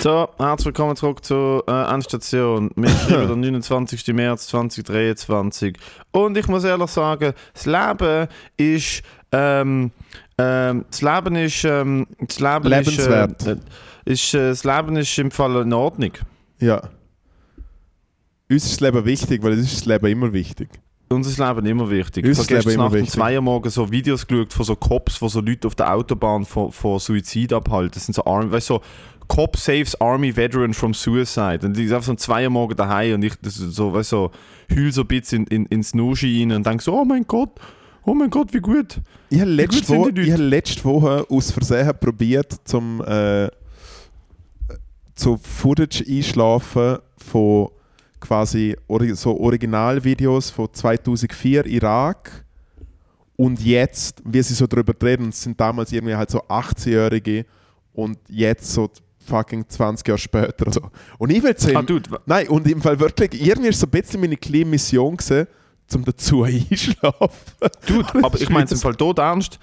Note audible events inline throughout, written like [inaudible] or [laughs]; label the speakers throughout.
Speaker 1: So, herzlich willkommen zurück zur äh, Endstation. Wir [laughs] schreiben den 29. März 2023. Und ich muss ehrlich sagen, das Leben ist. Ähm, ähm, das Leben ist. Ähm, das Leben
Speaker 2: Lebenswert.
Speaker 1: Ist, äh, ist, äh, das Leben ist im Fall in Ordnung.
Speaker 2: Ja. Uns ist das Leben wichtig, weil es ist das Leben immer wichtig.
Speaker 1: Uns ist das Leben immer wichtig.
Speaker 2: Uns
Speaker 1: Ich
Speaker 2: ist
Speaker 1: habe
Speaker 2: das Leben
Speaker 1: gestern
Speaker 2: immer
Speaker 1: Nacht
Speaker 2: wichtig.
Speaker 1: zwei Uhr morgens so Videos geschaut von so Cops, wo so Leute auf der Autobahn vor, vor Suizid abhalten. Das sind so Army, weißt du, so Cop saves Army Veteran from Suicide. Und die sind einfach so um zwei Uhr morgens daheim und ich so, weißt so, heul so ein bisschen in, in, ins Nuschi rein und denke so, oh mein Gott, oh mein Gott, wie gut.
Speaker 2: Ich habe letzte, ich
Speaker 1: Leute?
Speaker 2: habe letzte Woche aus Versehen probiert, zum äh, so Footage einschlafen von quasi so Originalvideos von 2004 Irak und jetzt, wie sie so darüber reden, sind damals irgendwie halt so 18-Jährige und jetzt so fucking 20 Jahre später oder so. Und ich will sehen,
Speaker 1: Ah, Dude,
Speaker 2: nein, und im Fall wirklich, irgendwie ist so ein bisschen meine kleine Mission gewesen, zum dazu [laughs] einschlafen.
Speaker 1: Dude, aber ich meine es im Fall tot ernst.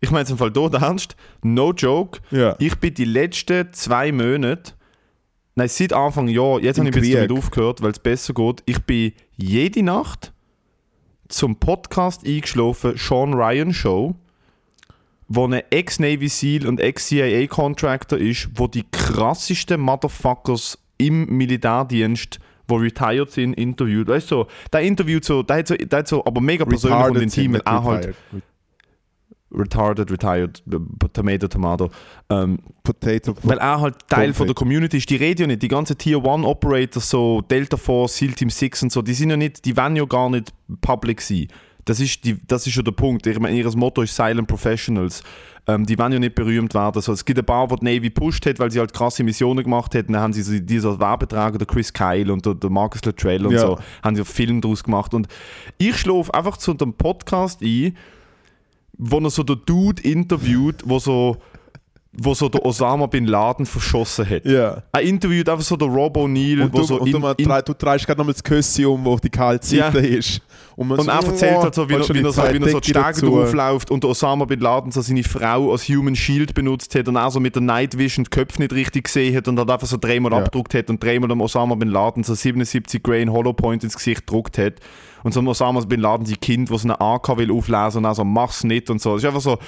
Speaker 1: Ich meine es im Fall tot ernst. No joke.
Speaker 2: Ja.
Speaker 1: Ich bin die letzten zwei Monate, nein, seit Anfang Jahr, jetzt
Speaker 2: Im
Speaker 1: habe ich ein bisschen damit aufgehört, weil es besser geht. Ich bin jede Nacht zum Podcast eingeschlafen, Sean Ryan Show, wo ein Ex-Navy SEAL und Ex-CIA-Contractor ist, wo die krassesten Motherfuckers im Militärdienst, wo retired sind, interviewt. Weißt du, so, der interviewt so, der hat so, der hat so aber mega persönlich und
Speaker 2: Retarded
Speaker 1: intim,
Speaker 2: sind,
Speaker 1: weil
Speaker 2: nicht
Speaker 1: er halt
Speaker 2: retired.
Speaker 1: retarded, retired, äh, tomato, tomato. Ähm,
Speaker 2: Potato.
Speaker 1: weil er halt Teil von der Community ist. Die reden ja nicht. Die ganzen Tier 1 Operators, so Delta Force, SEAL Team 6 und so, die sind ja nicht, die wollen ja gar nicht public sein. Das ist, die, das ist schon der Punkt. Ich meine, ihr Motto ist Silent Professionals. Ähm, die wollen ja nicht berühmt werden. So, es gibt ein paar, die die Navy gepusht hat, weil sie halt krasse Missionen gemacht hat. Dann haben sie so dieser Werbeträger, der Chris Kyle und der, der Marcus Luttrell und
Speaker 2: Ja.
Speaker 1: so, haben sie einen Film daraus gemacht. Und ich schlafe einfach zu dem Podcast ein, wo er so der Dude interviewt, wo so, wo so der Osama Bin Laden verschossen hat.
Speaker 2: Ja.
Speaker 1: Er interviewt einfach so der Rob O'Neill, wo
Speaker 2: du,
Speaker 1: so
Speaker 2: und
Speaker 1: in,
Speaker 2: du,
Speaker 1: in,
Speaker 2: du trägst gerade nochmal das Küsschen um, wo die kalte Seite
Speaker 1: Ja.
Speaker 2: ist. Und,
Speaker 1: und er erzählt halt so, wie, er, wie, er so, wie er so die Stege draufläuft und der Osama Bin Laden so seine Frau als Human Shield benutzt hat und er so mit der Night Vision die Köpfe nicht richtig gesehen hat und dann einfach so dreimal
Speaker 2: Ja.
Speaker 1: abgedruckt hat und dreimal dem Osama Bin Laden so 77 Grain Hollow Point ins Gesicht gedruckt hat und so dem Osama Bin Laden sein Kind, was eine AK will auflesen und er so, mach's nicht und so. Das ist einfach so,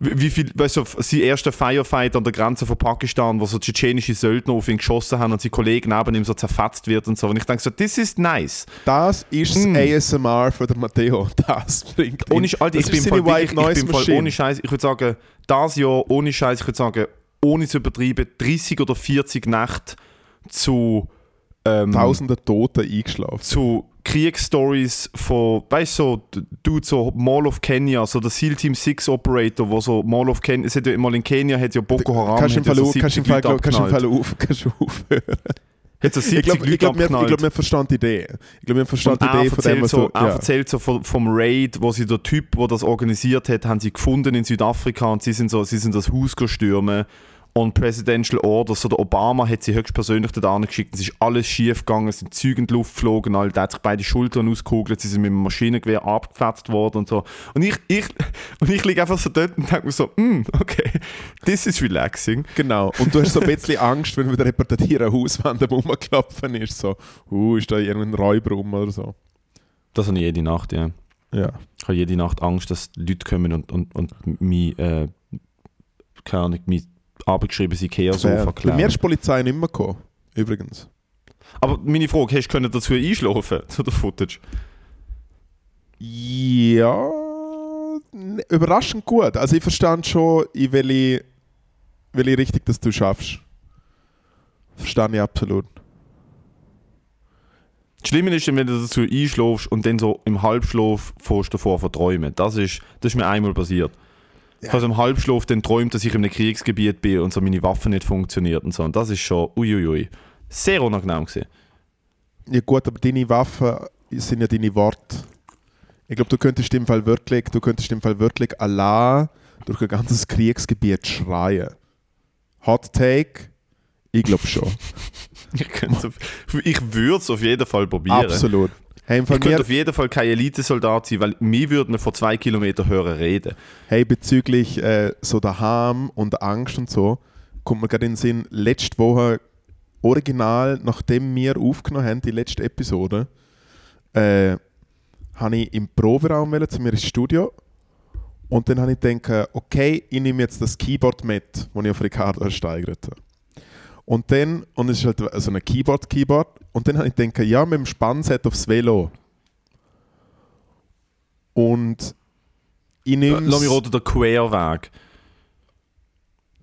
Speaker 1: wie viel, weißt du, sein erster Firefight an der Grenze von Pakistan, wo so tschetschenische Söldner auf ihn geschossen haben und sein Kollege neben ihm so zerfetzt wird und so. Und ich denke so, das ist nice.
Speaker 2: Das ist das
Speaker 1: Mm.
Speaker 2: ASMR von der Matteo. [laughs] Das bringt
Speaker 1: Ohne, Alter,
Speaker 2: das
Speaker 1: ich bin,
Speaker 2: White
Speaker 1: wirklich, ich bin
Speaker 2: Machine.
Speaker 1: ohne Scheiß, ich würde sagen, das Jahr ohne Scheiß, ich würde sagen, ohne zu übertreiben, 30 oder 40 Nächte zu, ähm,
Speaker 2: Tausende Tote eingeschlafen.
Speaker 1: zu Kriegsstories von, weißt du, so, d- Dude, so Mall of Kenya, so der SEAL Team 6 Operator, wo so Mall of Kenya, es hat ja mal in Kenia, hat ja Boko Haram,
Speaker 2: Kannst du
Speaker 1: hat ja so
Speaker 2: auf- kannst du im
Speaker 1: 70
Speaker 2: Fall,
Speaker 1: Leute
Speaker 2: glaub- kannst du im. Fall auf, [laughs] kannst du aufhören.
Speaker 1: Hat so 70
Speaker 2: Ich glaube, glaub, wir, glaub, wir verstehen die Idee. Ich glaube, wir verstehen
Speaker 1: Und
Speaker 2: die Idee von dem, was
Speaker 1: so, er
Speaker 2: ja.
Speaker 1: erzählt so vom, vom Raid, wo sie der Typ, der das organisiert hat, haben sie gefunden in Südafrika und sie sind so, sie sind das Haus gestürmt und Presidential Orders, so der Obama hat sie höchstpersönlich dort geschickt, es ist alles schief gegangen, es sind Züge in die Luft geflogen, all, hat sich beide Schultern ausgekugelt, sie sind mit dem Maschinengewehr abgefetzt worden und so. Und ich, ich, [laughs] und ich liege einfach so dort und denke mir so, mm, okay, this is relaxing.
Speaker 2: Genau. Und du hast so ein bisschen [laughs] Angst, wenn wieder jemand an deiner Hauswand rumklopfen ist. So, uh, ist da irgendein Räuber rum oder so.
Speaker 1: Das habe ich jede Nacht, ja.
Speaker 2: Ja.
Speaker 1: Ich habe jede Nacht Angst, dass Leute kommen und, und, und mich, äh, keine Ahnung, mein abgeschriebenes Ikea-Sofa.
Speaker 2: Bei mir ist die Polizei nicht mehr gekommen. Übrigens.
Speaker 1: Aber meine Frage, hast du dazu einschlafen, zu der Footage?
Speaker 2: Ja. Überraschend gut. Also ich verstand schon, in welche, welche Richtung das du schaffst. Verstehe ich absolut.
Speaker 1: Das Schlimme ist, wenn du dazu einschläfst und dann so im Halbschlaf fährst du davor verträumen. Das ist, das ist mir einmal passiert. Ich habe so im Halbschlaf dann träumt, dass ich in einem Kriegsgebiet bin und so meine Waffe nicht funktioniert und so. Und das ist schon uiuiui. Sehr unangenehm gewesen.
Speaker 2: Ja gut, aber deine Waffen sind ja deine Worte. Ich glaube, du könntest im Fall wirklich, du könntest im Fall wirklich allein durch ein ganzes Kriegsgebiet schreien. Hot Take? Ich glaube schon. [laughs]
Speaker 1: Ich, ich würde es auf jeden Fall probieren.
Speaker 2: Absolut. Hey,
Speaker 1: Ich könnte auf jeden Fall kein Elitesoldat sein, weil mir würde man vor zwei Kilometern hören reden.
Speaker 2: hey, bezüglich äh, so daheim und Angst und so, kommt mir gerade in den Sinn, letzte Woche, original, nachdem wir aufgenommen haben, die letzte Episode, äh, habe ich im Proberaum wollen, zu mir ins Studio und dann habe ich gedacht, okay, ich nehme jetzt das Keyboard mit, das ich auf Ricardo ersteigert habe. Und dann, und es ist halt so ein Keyboard-Keyboard, und dann habe ich gedacht, ja, mit dem Spannset aufs Velo. Und ich nehme
Speaker 1: Lass mich roten, der Queerweg.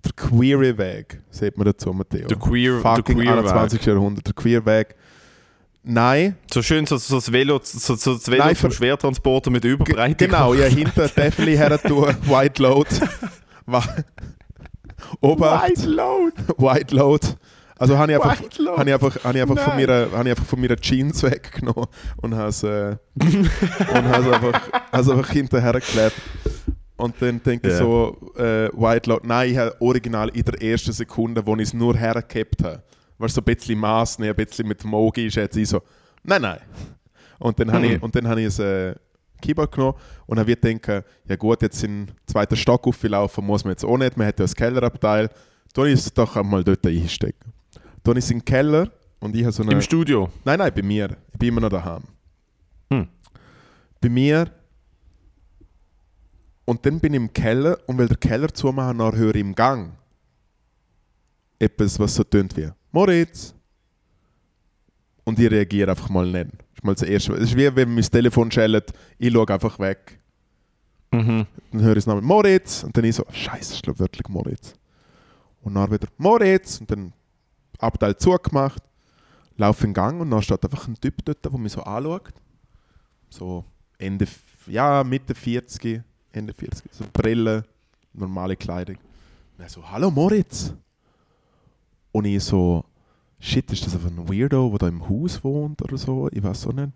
Speaker 2: der Queer Weg, sagt man dazu, Matteo.
Speaker 1: Der Queer, der
Speaker 2: Fucking
Speaker 1: Queer
Speaker 2: 21. Jahrhundert, der Queer Weg. Nein,
Speaker 1: So schön, so, so das Velo, so, so das Velo
Speaker 2: Nein,
Speaker 1: vom Schwertransporter mit Überbreitung.
Speaker 2: Genau, ja, hinter definitely her tun, [laughs] White Load. [laughs] Obacht,
Speaker 1: Load! [laughs]
Speaker 2: White Load. Also habe ich einfach,
Speaker 1: White Load.
Speaker 2: habe ich einfach, habe ich einfach von mir, habe ich einfach von mir Jeans weggenommen und habe es, äh, und habe es einfach, also einfach hinterher geklebt. Und dann denke ich
Speaker 1: Ja.
Speaker 2: so, äh, White Load, nein, ich habe original in der ersten Sekunde, wo ich es nur hergehabt habe, weil es so ein bisschen Maß, ein bisschen mit Mogi ist, jetzt ich so, nein, nein. Und dann habe ich,
Speaker 1: Mhm.
Speaker 2: und dann habe ich ein äh, Keyboard genommen und dann wird denken, ja gut, jetzt in den zweiten Stock auflaufen muss man jetzt auch nicht, man hat ja das Kellerabteil, ich es doch einmal dort einstecken. Es in den Keller und ich habe so eine...
Speaker 1: Im Studio.
Speaker 2: Nein, nein, bei mir. Ich bin immer noch daheim.
Speaker 1: Hm.
Speaker 2: Bei mir. Und dann bin ich im Keller und will der Keller zumachen, dann höre ich im Gang etwas, was so tönt wie Moritz. Und ich reagiere einfach mal nicht. Mal das Erste. Es ist wie wenn mein Telefon schellt, ich schaue einfach weg.
Speaker 1: Mhm.
Speaker 2: Dann höre ich es nochmal Moritz und dann ich so, Scheiße, ich glaube wirklich Moritz. Und dann wieder Moritz und dann Abteil zugemacht, laufe in den Gang und dann steht einfach ein Typ dort, der mich so anschaut. So Ende, ja, Mitte 40, Ende 40, so Brille, normale Kleidung. Und er so, hallo Moritz. Und ich so, shit, ist das einfach ein Weirdo, der da im Haus wohnt oder so? Ich weiß auch nicht.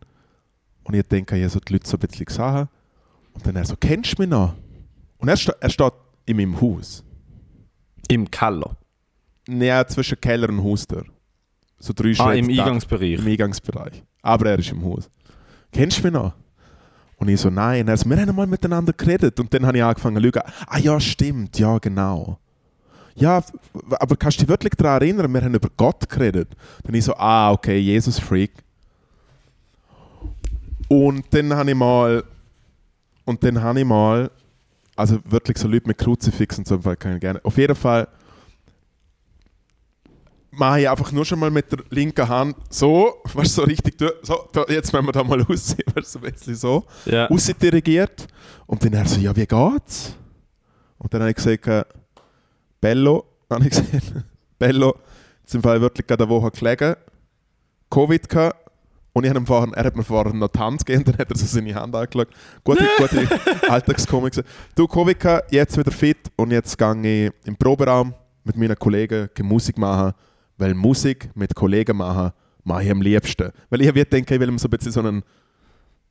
Speaker 2: Und ich denke, ich habe so die Leute so ein bisschen gesehen. Und dann er so, kennst du mich noch? Und er, sta er steht in meinem Haus.
Speaker 1: Im Keller.
Speaker 2: Ja, zwischen Keller und Haustür. So drei
Speaker 1: Ah,
Speaker 2: Schritte
Speaker 1: im Eingangsbereich.
Speaker 2: im Eingangsbereich. Aber er ist im Haus. Kennst du mich noch? Und ich so, nein. Und er so, wir haben mal miteinander geredet. Und dann habe ich angefangen zu lügen. Ah ja, stimmt, ja, genau. Ja, aber kannst du dich wirklich daran erinnern, wir haben über Gott geredet. Dann ich so, ah, okay, Jesus-Freak. Und dann habe ich mal, und dann habe ich mal, also wirklich so Leute mit Kruzifix und so, kann ich gerne. Auf jeden Fall mache ich einfach nur schon mal mit der linken Hand so, [laughs] was so richtig so, jetzt wenn wir da mal [laughs] aussehen, was so ein bisschen so,
Speaker 1: Ja.
Speaker 2: raus dirigiert. Und dann er so, ja, wie geht's? Und dann habe ich gesagt, Bello, [laughs] habe ich gesagt, Bello, jetzt im Fall wirklich gerade eine Woche gelegen, Covid gehabt, und ich habe vorher, er hat mir vorher noch die Hand gegeben, dann hat er so seine Hand angeschaut. Gute, [laughs] gute Alltagskomik. Du, Covid gehabt, jetzt wieder fit und jetzt gehe ich im Proberaum mit meinen Kollegen Musik machen, weil Musik mit Kollegen machen, mache ich am liebsten. Weil ich denke, ich will ihm so ein bisschen so einen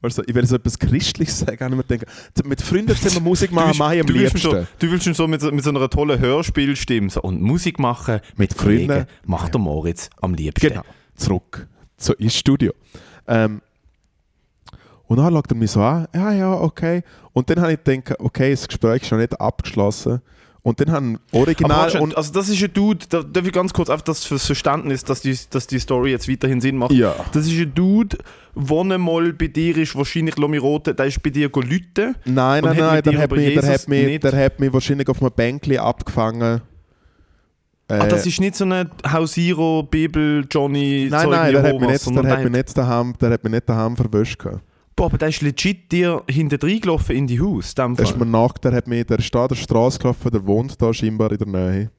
Speaker 2: Du, ich will so etwas Christliches [laughs] sagen, und ich mir denke, mit Freunden zusammen Musik machen, mache ich am
Speaker 1: du,
Speaker 2: liebsten.
Speaker 1: so, du willst ihn so mit, so- mit so einer tollen Hörspielstimme so, und Musik machen
Speaker 2: Mit
Speaker 1: Kollegen
Speaker 2: Freunden.
Speaker 1: macht der Moritz am liebsten.
Speaker 2: Genau, zurück so ins Studio. Ähm, und dann schaut er mich so an, ja, ja, okay. Und dann habe ich gedacht, okay, das Gespräch ist noch nicht abgeschlossen. Und dann haben Original
Speaker 1: warte,
Speaker 2: und
Speaker 1: also das ist ein Dude, da darf ich ganz kurz einfach das fürs Verständnis, dass die, dass die Story jetzt weiterhin Sinn macht.
Speaker 2: ja.
Speaker 1: Das ist ein Dude, der einmal bei dir ist, wahrscheinlich Lomirote, der ist bei dir lüten.
Speaker 2: Nein, nein,
Speaker 1: hat
Speaker 2: nein, der hat, mich, der, hat mich, der hat mich wahrscheinlich auf einem Bänkli abgefangen. Äh,
Speaker 1: Ah, das ist nicht so ein Hausiro, Bibel, Johnny,
Speaker 2: nein,
Speaker 1: Zeug
Speaker 2: nein, der hat,
Speaker 1: Jehovas,
Speaker 2: mich nicht, der, hat mich nicht daheim, der hat mich nicht daheim verwischt. gehabt.
Speaker 1: Boah, aber der ist legit dir hinten reingelaufen in die Haus.
Speaker 2: Der ist mir nach, der hat mich, der ist da der Straße gelaufen, der wohnt da scheinbar in der Nähe.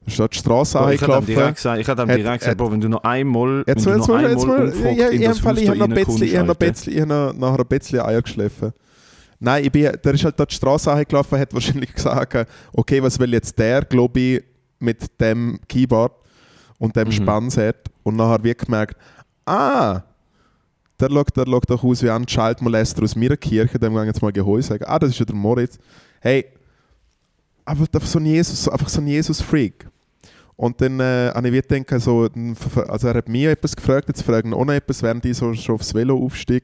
Speaker 2: Der ist da die Straße
Speaker 1: Boah, ich hätte ihm direkt gesagt, ich hätte ihm
Speaker 2: Hat-
Speaker 1: direkt gesagt, boah, wenn du noch einmal,
Speaker 2: Jetzt,
Speaker 1: wenn
Speaker 2: jetzt,
Speaker 1: du noch
Speaker 2: jetzt, jetzt,
Speaker 1: einmal
Speaker 2: jetzt,
Speaker 1: Haus
Speaker 2: ich habe
Speaker 1: da
Speaker 2: noch ein bisschen, ich habe noch ein
Speaker 1: reinkommst,
Speaker 2: bisschen, ich habe noch- nachher ein bisschen Eier geschliffen. Nein, ich bin, der ist halt da die Straße angelaufen, hat wahrscheinlich [laughs] gesagt, okay, was will jetzt der, glaube ich, mit dem Keyboard und dem
Speaker 1: Mhm.
Speaker 2: Spannset und nachher wie gemerkt, ah, der schaut, der schaut doch aus wie ein Schaltmolester aus meiner Kirche, dem gehe ich jetzt mal geholt sagen, ah, das ist ja der Moritz. Hey, aber so ein Jesus, einfach so ein Jesus-Freak. Und dann äh, habe ich wieder gedacht, so, also er hat mir etwas gefragt, jetzt fragen auch noch etwas, während ich so schon aufs Velo aufstieg.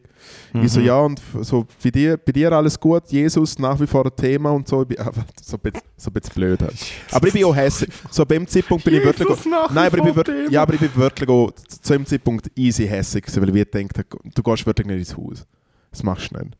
Speaker 2: Mhm. Ich so, ja, und so, bei, dir, bei dir alles gut, Jesus nach wie vor ein Thema und so. Ich bin [laughs] so ein bisschen, so ein bisschen blöd. Halt. Aber ich bin auch hässlich. So bei dem Zeitpunkt bin ich wirklich... Nein, aber ich bin, wirklich, ja, aber ich bin wirklich auch zu dem Zeitpunkt easy hässlich, weil ich gedacht du gehst wirklich nicht ins Haus. Das machst du nicht.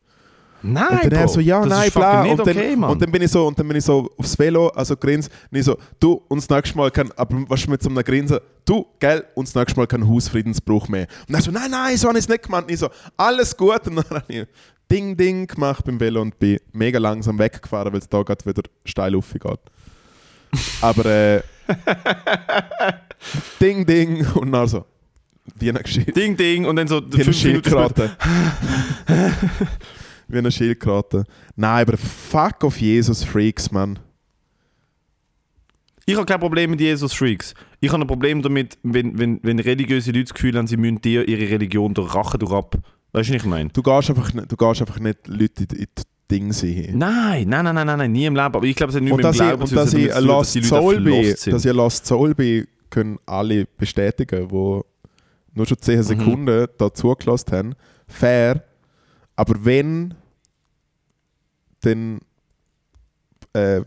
Speaker 1: Nein,
Speaker 2: und dann
Speaker 1: Bro,
Speaker 2: so, ja,
Speaker 1: das
Speaker 2: nein,
Speaker 1: ist
Speaker 2: bla. Und dann,
Speaker 1: okay, Mann.
Speaker 2: und dann bin ich so, und dann bin ich so aufs Velo, also grins, und ich so, du, uns nächstes Mal kann, aber was mit so einem Grinsen, du, gell, uns nächstes Mal kein Hausfriedensbruch mehr. Und er so, nein, nein, so habe ich es nicht gemeint. Und ich so, alles gut. Und dann [laughs] habe ich Ding, Ding gemacht beim Velo und bin mega langsam weggefahren, weil es da gerade wieder steil aufgeht. Aber äh, [laughs] Ding, Ding und dann so, wie eine Geschichte.
Speaker 1: Ding, Ding und dann so
Speaker 2: Wie eine
Speaker 1: fünf Minuten. [laughs]
Speaker 2: Wie eine Schildkröte. Nein, aber fuck auf Jesus Freaks, Mann.
Speaker 1: Ich habe kein Problem mit Jesus-Freaks. Ich habe ein Problem damit, wenn, wenn, wenn religiöse Leute das Gefühl haben, sie müssen dir ihre Religion durch Rache durch ab. Weißt du, was ich meine?
Speaker 2: Du gehst einfach, nicht- du gehst einfach nicht Leute in, in die Dinge sehen.
Speaker 1: Nein, nein, nein, nein, nein, nein, nie im Leben. Aber ich glaube, es hat nichts
Speaker 2: Und
Speaker 1: mit dem Glauben
Speaker 2: und
Speaker 1: zu
Speaker 2: dass ich ein Lost
Speaker 1: dass die
Speaker 2: Soul bin, dass ich Lost Soul bin, können alle bestätigen, wo nur schon 10 Sekunden da zugelassen haben. Fair. Aber wenn, dann äh,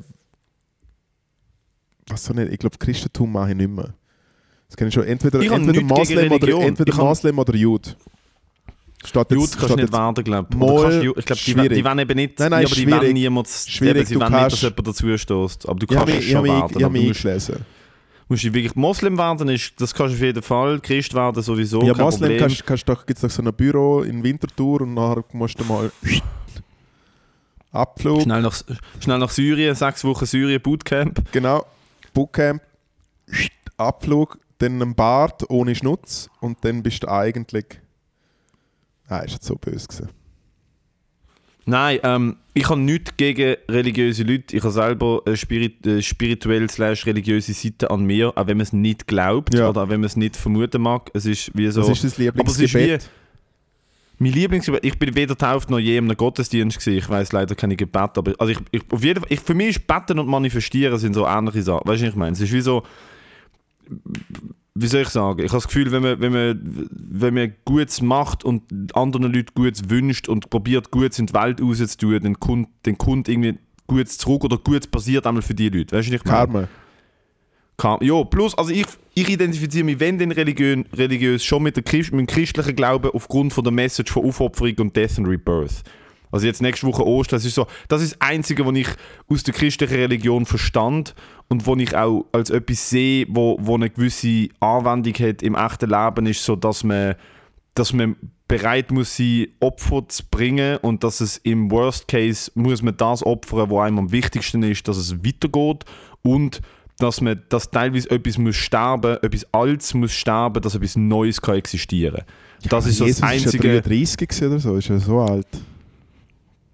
Speaker 2: was soll ich, ich glaube, Christentum mache ich nicht mehr. Das kann ich schon entweder,
Speaker 1: Ich habe
Speaker 2: entweder, Moslem oder, entweder
Speaker 1: Ich habe-
Speaker 2: Moslem oder Jude. Steht
Speaker 1: Jude
Speaker 2: jetzt,
Speaker 1: kannst du nicht werden, glaube ich. Ich glaube, die, die wollen eben nicht,
Speaker 2: Nein, nein,
Speaker 1: ja, aber die wollen niemand,
Speaker 2: Schwierig,
Speaker 1: eben, sie wollen nicht, dass jemand dazu stößt. Aber du
Speaker 2: Ich habe
Speaker 1: kannst
Speaker 2: mich,
Speaker 1: es
Speaker 2: ich habe
Speaker 1: schon
Speaker 2: mich,
Speaker 1: werden.
Speaker 2: ich habe
Speaker 1: aber
Speaker 2: mich eingelesen.
Speaker 1: Musst du wirklich Moslem werden, ist, das kannst du auf jeden Fall. Christ werden sowieso,
Speaker 2: Ja,
Speaker 1: kein
Speaker 2: Moslem
Speaker 1: Problem.
Speaker 2: kannst, kannst doch, gibt es doch so ein Büro in Winterthur und nachher musst du mal Abflug,
Speaker 1: Schnell nach, schnell nach Syrien, sechs Wochen Syrien, Bootcamp.
Speaker 2: genau, Bootcamp, Abflug, dann ein Bart ohne Schnutz und dann bist du eigentlich... Ah, ist jetzt so böse gewesen.
Speaker 1: Nein, ähm, ich habe nichts gegen religiöse Leute. Ich habe selber eine spirit äh, spirituell slash religiöse Seite an mir, auch wenn man es nicht glaubt
Speaker 2: Ja.
Speaker 1: oder auch wenn man es nicht vermuten mag. Es ist wie so...
Speaker 2: Ist das
Speaker 1: aber es ist wie...
Speaker 2: Lieblingsgebet?
Speaker 1: Mein Lieblingsgebet, ich bin weder tauft noch je in einem Gottesdienst gewesen. Ich weiß leider keine Gebete, aber also ich, ich, auf jeden Fall, ich, für mich ist Beten und Manifestieren sind so ähnliche Sachen. Weißt du, was ich meine? Es ist wie so, wie soll ich sagen? Ich habe das Gefühl, wenn man, wenn man, wenn man Gutes macht und anderen Leuten Gutes wünscht und probiert, Gutes in die Welt rauszutun, dann kommt, dann kommt irgendwie Gutes zurück oder Gutes passiert einmal für die Leute. Weißt du, meine?
Speaker 2: Karma.
Speaker 1: Kam, ja, plus, also ich, ich identifiziere mich, wenn denn religiön, religiös, schon mit, der Christ, mit dem christlichen Glauben aufgrund von der Message von Aufopferung und Death and Rebirth. Also jetzt nächste Woche Ostern, das ist so, das ist das Einzige, was ich aus der christlichen Religion verstand und wo ich auch als etwas sehe, wo, wo eine gewisse Anwendung hat im echten Leben, ist so, dass man, dass man bereit muss sein, Opfer zu bringen und dass es im Worst Case muss man das opfern, was einem am wichtigsten ist, dass es weitergeht und dass man dass teilweise etwas muss sterben, etwas Altes muss sterben, dass etwas Neues kann existieren. Das ist so das
Speaker 2: Jesus
Speaker 1: einzige.
Speaker 2: ist ja 33 gewesen oder so, ist ja so alt.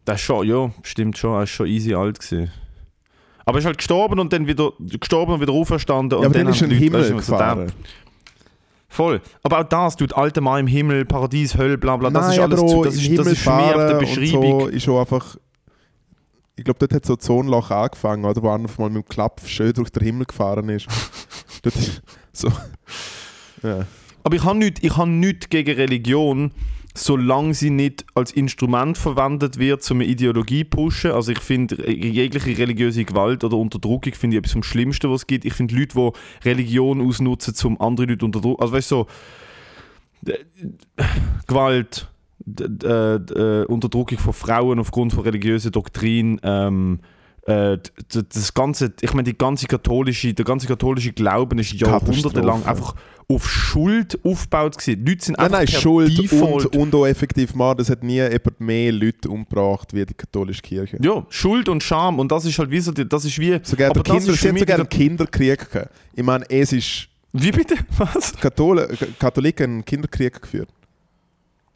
Speaker 1: Das ist schon, ja, stimmt schon, er ist schon easy alt gewesen. Aber er ist halt gestorben und dann wieder gestorben und wieder auferstanden.
Speaker 2: Ja,
Speaker 1: und
Speaker 2: dann ist er
Speaker 1: haben
Speaker 2: in den Himmel
Speaker 1: weißt du,
Speaker 2: gefahren.
Speaker 1: Voll. Aber auch das, tut alte Mann im Himmel, Paradies, Hölle, bla bla, das
Speaker 2: Nein,
Speaker 1: ist alles zu, das ist, das ist für mich auf der Beschreibung.
Speaker 2: So ist schon einfach. Ich glaube, dort hat so ein Zonenloch angefangen, oder? Wo einfach mal mit dem Klapp schön durch den Himmel gefahren ist. [laughs] dort ist so. Ja.
Speaker 1: Aber ich habe nichts ich hab nichts gegen Religion, solange sie nicht als Instrument verwendet wird, um eine Ideologie zu pushen. Also ich finde, jegliche religiöse Gewalt oder Unterdrückung finde ich etwas vom Schlimmsten, was es gibt. Ich finde Leute, die Religion ausnutzen, um andere Leute unterdrücken. Also weißt du, so, Gewalt, d- äh, Unterdrückung von Frauen aufgrund von religiöser Doktrin, ähm, äh, das ganze, ich meine, die ganze katholische, der ganze katholische Glauben ist jahrhundertelang einfach auf Schuld aufgebaut gewesen. Die Leute sind
Speaker 2: Nein,
Speaker 1: einfach
Speaker 2: nein, Schuld
Speaker 1: Default,
Speaker 2: und, und auch effektiv mal, das hat nie jemand mehr Leute umgebracht wie die katholische Kirche.
Speaker 1: ja, Schuld und Scham und das ist halt wie so, das ist wie,
Speaker 2: Sogar
Speaker 1: aber
Speaker 2: der
Speaker 1: das
Speaker 2: Kinder,
Speaker 1: ist für mich
Speaker 2: sogar einen Kinderkrieg gehabt. Ich meine, es ist
Speaker 1: wie bitte, [laughs] was?
Speaker 2: Kathole, Katholiken einen Kinderkrieg geführt.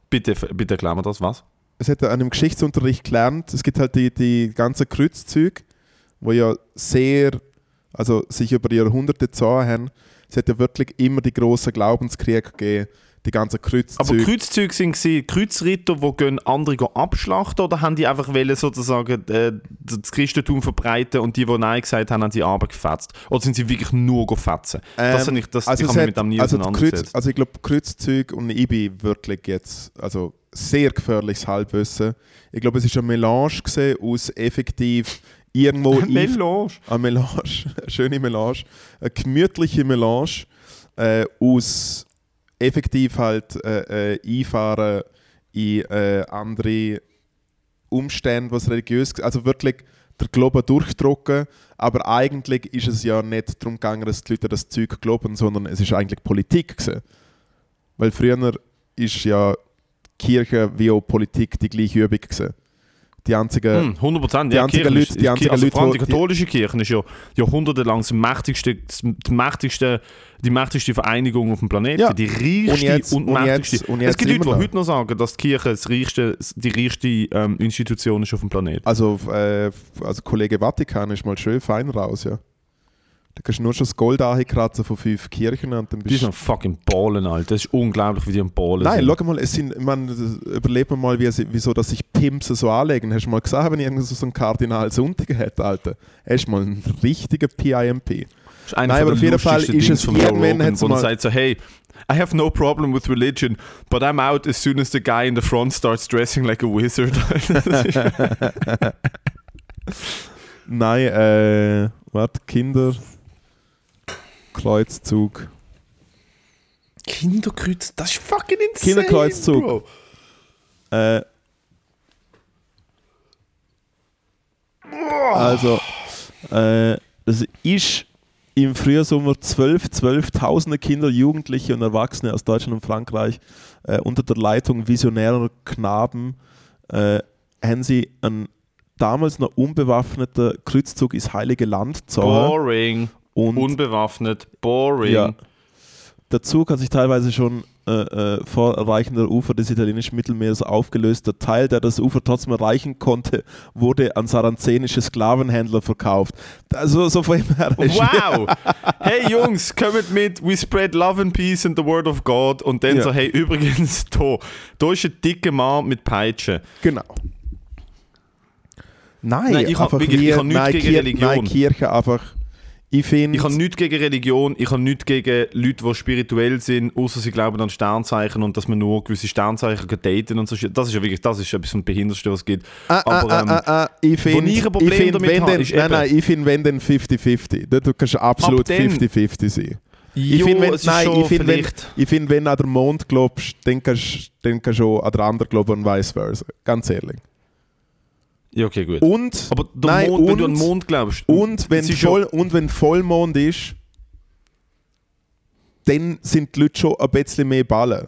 Speaker 1: Bitte, bitte erklär mir das, was?
Speaker 2: es hat an einem Geschichtsunterricht gelernt, es gibt halt die, die ganzen Kreuzzüge, wo ja sehr, also sich über Jahrhunderte gezogen haben, Es hat ja wirklich immer die grossen Glaubenskriege gegeben, die ganzen Kreuzzüge.
Speaker 1: Aber Kreuzzüge sind gewesen, Kreuzritter, die gehen andere abschlachten oder haben die einfach wollen, sozusagen äh, das Christentum verbreiten und die, die Nein gesagt haben, haben sie abgefetzt? Oder sind sie wirklich nur gefetzen? das
Speaker 2: Ähm,
Speaker 1: habe ich, das,
Speaker 2: also
Speaker 1: ich
Speaker 2: hat-
Speaker 1: mit dem nie
Speaker 2: also. Kreuz, also ich glaube, Kreuzzüge und ich bin wirklich jetzt, also sehr gefährliches Halbwissen. Ich glaube, es war eine Melange aus effektiv irgendwo [laughs] ein-
Speaker 1: Melange.
Speaker 2: eine Melange, [laughs] eine schöne Melange, eine gemütliche Melange äh, aus effektiv halt äh, äh, einfahren in äh, andere Umstände, was religiös, also wirklich der Glauben durchdrucken, aber eigentlich ist es ja nicht darum gegangen, dass die Leute das Zeug glauben, sondern es ist eigentlich Politik gewesen. Weil früher ist ja Kirche wie auch Politik die gleiche Übung gewesen. Die einzigen
Speaker 1: Hm, 100 Prozent.
Speaker 2: die
Speaker 1: Ja,
Speaker 2: einzigen
Speaker 1: Kirche
Speaker 2: Leute- die einzigen
Speaker 1: also
Speaker 2: Leute,
Speaker 1: allem die
Speaker 2: die-
Speaker 1: katholische Kirche ist ja jahrhundertelang das mächtigste, das mächtigste, die mächtigste Vereinigung auf dem Planeten.
Speaker 2: Ja.
Speaker 1: Die reichste
Speaker 2: Und jetzt-
Speaker 1: und,
Speaker 2: und
Speaker 1: mächtigste.
Speaker 2: jetzt- und
Speaker 1: es
Speaker 2: jetzt
Speaker 1: gibt Leute, die
Speaker 2: noch.
Speaker 1: heute noch sagen, dass die Kirche das reichste, die reichste ähm, Institution ist auf dem Planeten.
Speaker 2: Also, äh, also Kollege Vatikan ist mal schön fein raus, ja. Da kannst du nur schon das Gold ankratzen von fünf Kirchen und dann
Speaker 1: Die
Speaker 2: bist
Speaker 1: sind am fucking Ballen, Alter. Das ist unglaublich, wie die am Ballen
Speaker 2: Nein,
Speaker 1: sind.
Speaker 2: schau mal, es sind, man, überleg mal, wie, wieso dass sich Pimps so anlegen. Hast du mal gesagt, wenn irgend so ein Kardinal Sonntage hat, Alter? Er ist mal ein richtiger PIMP. Nein, aber auf jeden Fall ist es
Speaker 1: von
Speaker 2: irgendwann
Speaker 1: Rogan, wo er sagt so, hey, I have no problem with religion, but I'm out as soon as the guy in the front starts dressing like a wizard. [laughs]
Speaker 2: Nein, äh, warte, Kinder, Kreuzzug.
Speaker 1: Kinderkreuz, das ist fucking insane,
Speaker 2: Kinderkreuzzug.
Speaker 1: Bro.
Speaker 2: Äh, also, äh, es ist im Frühsommer 12, 12.000 Kinder, Jugendliche und Erwachsene aus Deutschland und Frankreich äh, unter der Leitung visionärer Knaben äh, haben sie einen damals noch unbewaffneten Kreuzzug ins Heilige Land gezogen.
Speaker 1: Boring,
Speaker 2: Und
Speaker 1: unbewaffnet, boring.
Speaker 2: Ja. Der Zug hat sich teilweise schon äh, äh, vor Erreichen der Ufer des italienischen Mittelmeers aufgelöst. Der Teil, der das Ufer trotzdem erreichen konnte, wurde an saranzenische Sklavenhändler verkauft. Also so von her
Speaker 1: Wow! [laughs] hey Jungs, kommt mit, we spread love and peace and the word of God. Und dann
Speaker 2: Ja.
Speaker 1: so, hey, übrigens, da, da ist ein dicker Mann mit Peitsche.
Speaker 2: Genau. Nein,
Speaker 1: Nein, ich hab
Speaker 2: einfach
Speaker 1: wirklich-
Speaker 2: wie,
Speaker 1: ich hab nichts gegen Religion.
Speaker 2: Nein, Kirche einfach. Ich finde.
Speaker 1: Ich habe nichts gegen Religion, ich habe nichts gegen Leute, die spirituell sind, außer sie glauben an Sternzeichen und dass man nur gewisse Sternzeichen daten und so. Das ist ja wirklich, das ist etwas vom Behindertsten, was es gibt.
Speaker 2: Ah, ah,
Speaker 1: Aber, ähm,
Speaker 2: ah, ah, ah, ich finde,
Speaker 1: ich ein Problem
Speaker 2: find,
Speaker 1: damit
Speaker 2: wenn
Speaker 1: habe,
Speaker 2: denn,
Speaker 1: ist
Speaker 2: nein,
Speaker 1: eben-
Speaker 2: nein, ich finde, wenn dann 50-50. Du kannst absolut
Speaker 1: Ab dann-
Speaker 2: 50-50 sein. Ich
Speaker 1: Jo,
Speaker 2: finde, wenn, nein, ich finde, wenn, ich find, wenn du an den Mond glaubst, dann kannst dann kannst du auch an den anderen glauben und vice versa. Ganz ehrlich.
Speaker 1: Ja, okay, gut.
Speaker 2: Und,
Speaker 1: Aber der
Speaker 2: nein,
Speaker 1: Mond, wenn du
Speaker 2: und-
Speaker 1: an den Mond glaubst,
Speaker 2: und, wenn voll, und wenn Vollmond ist, dann sind die Leute schon ein bisschen mehr ballen.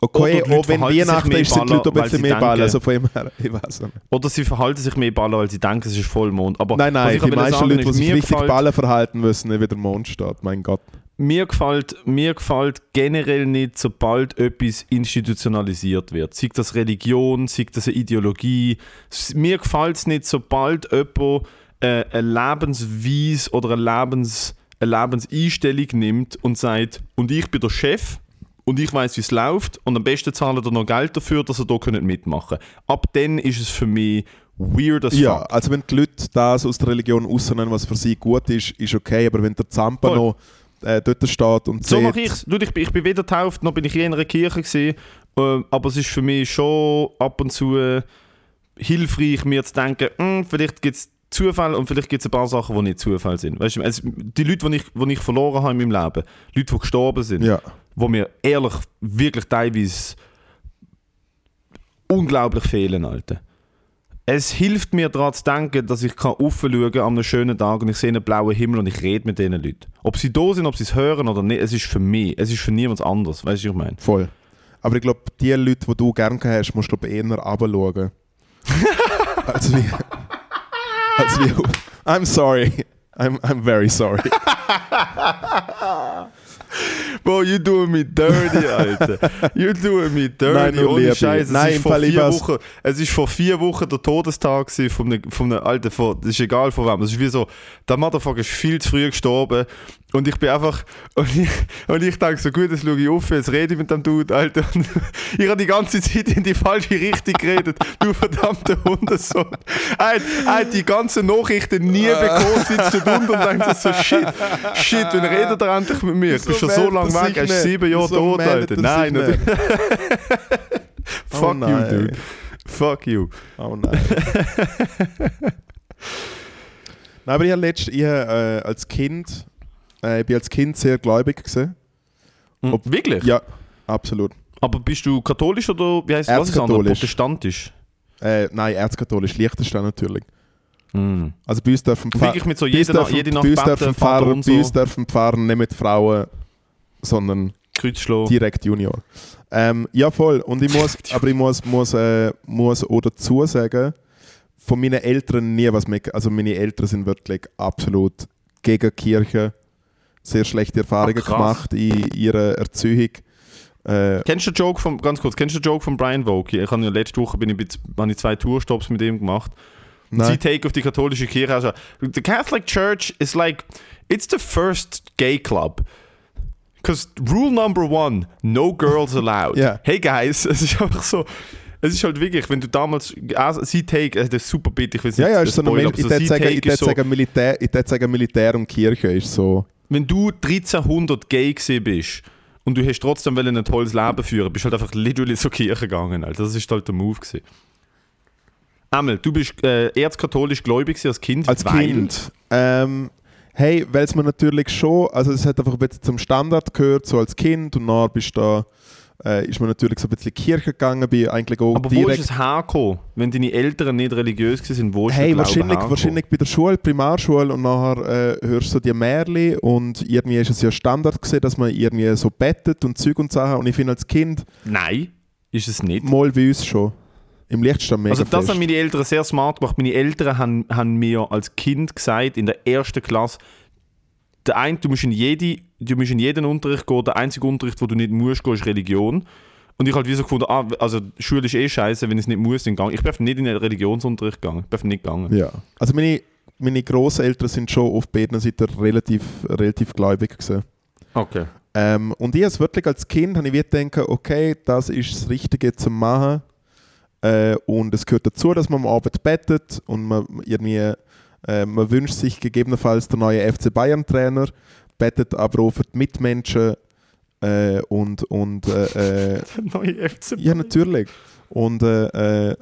Speaker 2: Okay, auch wenn Weihnachten ist, sind die Leute ein
Speaker 1: ballen,
Speaker 2: bisschen mehr
Speaker 1: sie
Speaker 2: ballen. Also von her, [laughs] ich weiß nicht.
Speaker 1: Oder sie verhalten sich mehr ballen, weil sie denken, es ist Vollmond. Aber
Speaker 2: Nein, nein,
Speaker 1: ich
Speaker 2: die meisten
Speaker 1: sagen
Speaker 2: Leute, die sich richtig
Speaker 1: gefällt-
Speaker 2: ballen verhalten müssen, nicht wie der Mond steht. Mein Gott.
Speaker 1: Mir gefällt, mir gefällt generell nicht, sobald etwas institutionalisiert wird. Sei das Religion, sei das eine Ideologie. Mir gefällt es nicht, sobald jemand äh, eine Lebensweise oder eine, Lebens, eine Lebenseinstellung nimmt und sagt, und ich bin der Chef und ich weiß, wie es läuft und am besten zahlen er noch Geld dafür, dass er da können mitmachen Ab dann ist es für mich weird as
Speaker 2: Ja,
Speaker 1: fuck.
Speaker 2: also wenn die Leute das aus der Religion rausnehmen, was für sie gut ist, ist okay. Aber wenn der Zampa
Speaker 1: Voll.
Speaker 2: noch äh, dort steht und
Speaker 1: So
Speaker 2: sieht-
Speaker 1: mache ich's. Du, ich, bin- ich bin weder getauft, noch bin ich in einer Kirche gewesen, äh, aber es ist für mich schon ab und zu äh, hilfreich, mir zu denken, hm, vielleicht gibt es Zufall und vielleicht gibt es ein paar Sachen, die nicht Zufall sind. Weißt du, es, die Leute, die ich, die ich verloren habe in meinem Leben, Leute, die gestorben sind,
Speaker 2: Ja.
Speaker 1: wo mir ehrlich wirklich teilweise unglaublich fehlen, Alter. Es hilft mir daran zu denken, dass ich kann aufschauen kann an einem schönen Tag und ich sehe einen blauen Himmel und ich rede mit diesen Leuten. Ob sie da sind, ob sie es hören oder nicht, es ist für mich, es ist für niemand anders. Weißt du, was ich meine?
Speaker 2: Voll. Aber ich glaube, die Leute, die du gerne hast, musst du eher runterschauen. [laughs] als wie. als wie. I'm sorry. I'm, I'm very sorry. [laughs]
Speaker 1: Bro, you doing me dirty, Alter. You doing me dirty.
Speaker 2: Nein, nur
Speaker 1: ohne
Speaker 2: Liebe.
Speaker 1: Scheiß. Es,
Speaker 2: Nein,
Speaker 1: ist
Speaker 2: im
Speaker 1: vor
Speaker 2: Fall, ich
Speaker 1: vier Wochen, es ist vor vier Wochen der Todestag von einem, von einem Alter, von, das ist egal von wem. Das ist wie so, der Motherfucker ist viel zu früh gestorben Und ich bin einfach, und ich, und ich denke so, gut, jetzt schaue ich auf, jetzt rede ich mit dem Dude, Alter. Und [laughs] ich habe die ganze Zeit in die falsche Richtung geredet. Du verdammter Hundesohn. Er hat, die ganzen Nachrichten nie bekommen, sitzt dort unten und denkt so, shit, shit, wenn redet er endlich mit mir? Du bist schon so lange weg, ist sieben Jahre tot, Alter. Nein, nicht. [laughs] Fuck
Speaker 2: Oh
Speaker 1: you, dude. Fuck you.
Speaker 2: Oh nein. [laughs] nein, aber ich habe letzt, ich äh, als Kind, äh, ich bin als Kind sehr gläubig gewesen.
Speaker 1: Hm, Wirklich?
Speaker 2: Ja, absolut.
Speaker 1: Aber bist du katholisch oder wie heißt das. Protestantisch?
Speaker 2: Äh, nein, erzkatholisch, Liechtenstein natürlich.
Speaker 1: Hm.
Speaker 2: Also bei uns dürfen Pfarrer,
Speaker 1: Wirklich mit so
Speaker 2: bei uns
Speaker 1: jede, Na- jede
Speaker 2: bei
Speaker 1: Nacht
Speaker 2: uns dürfen Pfarrer, bei uns
Speaker 1: so,
Speaker 2: dürfen Pfarrer nicht mit Frauen, sondern
Speaker 1: Kreuz schlagen.
Speaker 2: direkt Junior. Ähm, ja, voll. Und ich muss, aber ich muss, muss, äh, muss auch dazu sagen, von meinen Eltern nie was mehr. Also meine Eltern sind wirklich absolut gegen Kirche. Sehr schlechte Erfahrungen
Speaker 1: Ah, krass.
Speaker 2: gemacht in ihrer Erziehung. Äh,
Speaker 1: Kennst du den Joke von, ganz kurz, kennst du den Joke von Brian Vokey? Ich habe ja letzte Woche bin ich, habe ich zwei Tourstops mit ihm gemacht.
Speaker 2: Nein.
Speaker 1: sein Take auf die katholische Kirche also, The Catholic Church is like, it's the first gay club. Because rule number one, no girls allowed.
Speaker 2: Ja.
Speaker 1: Hey guys, [laughs] es ist einfach so, es ist halt wirklich, wenn du damals, also, sein Take, äh, das ist super bitte, ich will es
Speaker 2: ja,
Speaker 1: nicht
Speaker 2: ja, ist so eine,
Speaker 1: aber
Speaker 2: ich
Speaker 1: so
Speaker 2: sagen, ich
Speaker 1: ist so,
Speaker 2: sagen, Militär, ich sagen, Militär und Kirche ist so.
Speaker 1: wenn du 1300 gay gewesen bist und du hast trotzdem ein tolles Leben führen, bist halt einfach literally zur Kirche gegangen. Alter. Das ist halt der Move gewesen. Emil, du bist äh, erzkatholisch gläubig als Kind.
Speaker 2: Als
Speaker 1: weil-
Speaker 2: Kind. Ähm, hey, weil es mir natürlich schon, also es hat einfach ein bisschen zum Standard gehört, so als Kind und dann bist du da, äh, ist man natürlich so ein bisschen in die Kirche gegangen, bin eigentlich auch
Speaker 1: Aber wo
Speaker 2: direkt...
Speaker 1: ist es hergekommen? Wenn deine Eltern nicht religiös waren, wo ist
Speaker 2: Hey, wahrscheinlich, wahrscheinlich bei der Schule, Primarschule und nachher äh, hörst du so die Märchen und irgendwie ist es ja Standard gesehen, dass man irgendwie so bettet und Zeug und Sachen und ich finde als Kind
Speaker 1: Nein, ist es nicht.
Speaker 2: mal bei uns schon. Im Lichtstand mega
Speaker 1: Also das
Speaker 2: fest.
Speaker 1: haben meine Eltern sehr smart gemacht. Meine Eltern haben, haben mir als Kind gesagt, in der ersten Klasse, der ein, du, musst in jede, du musst in jeden Unterricht gehen, der einzige Unterricht, wo du nicht musst gehen, ist Religion. Und ich halt wie so gefunden, ah, also Schule ist eh scheiße, wenn ich es nicht muss, dann gehe ich. Bin nicht in den Religionsunterricht gegangen. Ich bin nicht gegangen.
Speaker 2: Ja. Also meine, meine Großeltern sind schon auf beiden Seiten relativ, relativ gläubig gewesen.
Speaker 1: Okay.
Speaker 2: Ähm, und ich als wirklich als Kind habe ich wieder gedacht, okay, das ist das Richtige zu machen. Äh, und es gehört dazu, dass man am Abend bettet und man irgendwie, äh, man wünscht sich gegebenenfalls der neue FC Bayern Trainer, bettet aber auch für die Mitmenschen äh, und, und äh, äh, [laughs]
Speaker 1: Neue FC.
Speaker 2: ja, natürlich. Und äh,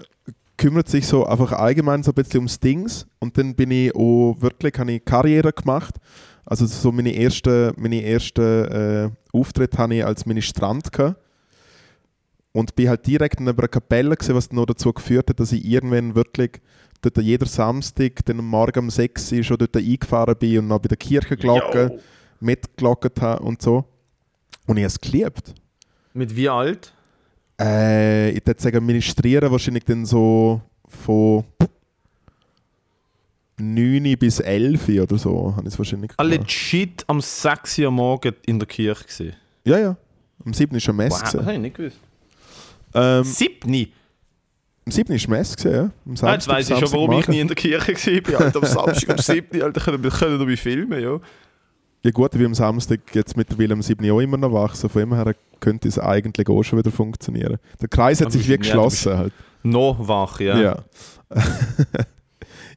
Speaker 2: kümmert sich so einfach allgemein so ein bisschen ums Dings. Und dann bin ich auch wirklich, habe ich Karriere gemacht. Also so meine ersten meine erste, äh, Auftritte hatte ich als Ministrant gehabt. Und bin halt direkt neben einer Kapelle gewesen, was dann noch dazu geführt hat, dass ich irgendwann wirklich dort jeder Samstag, dann am Morgen um 6 Uhr schon dort eingefahren bin und noch bei der Kirchenglocke
Speaker 1: Yo.
Speaker 2: mitgeglockt habe und so. Und ich habe es geliebt.
Speaker 1: Mit wie alt?
Speaker 2: Äh, ich würde sagen, ministrieren wahrscheinlich dann so von 9 bis 11 oder so, habe ich es wahrscheinlich
Speaker 1: Ah,
Speaker 2: gemacht.
Speaker 1: legit am 6 Uhr morgen in der Kirche gewesen.
Speaker 2: Ja, ja. Am 7. ist schon Mess.
Speaker 1: Wow, das habe ich nicht gewusst.
Speaker 2: Ähm,
Speaker 1: Siebni?
Speaker 2: am 7. ist Mess, gewesen, ja. Am
Speaker 1: Ah, jetzt weiss ich schon, warum ich nie in der Kirche war. Alter, am Samstag um 7. Alter, können wir können wir filmen, ja.
Speaker 2: Ja gut, wie am Samstag jetzt mittlerweile am 7. auch immer noch wach, so von dem her könnte es eigentlich auch schon wieder funktionieren. Der Kreis hat
Speaker 1: Aber
Speaker 2: sich wie geschlossen halt.
Speaker 1: Noch wach, ja.
Speaker 2: Ja. [laughs]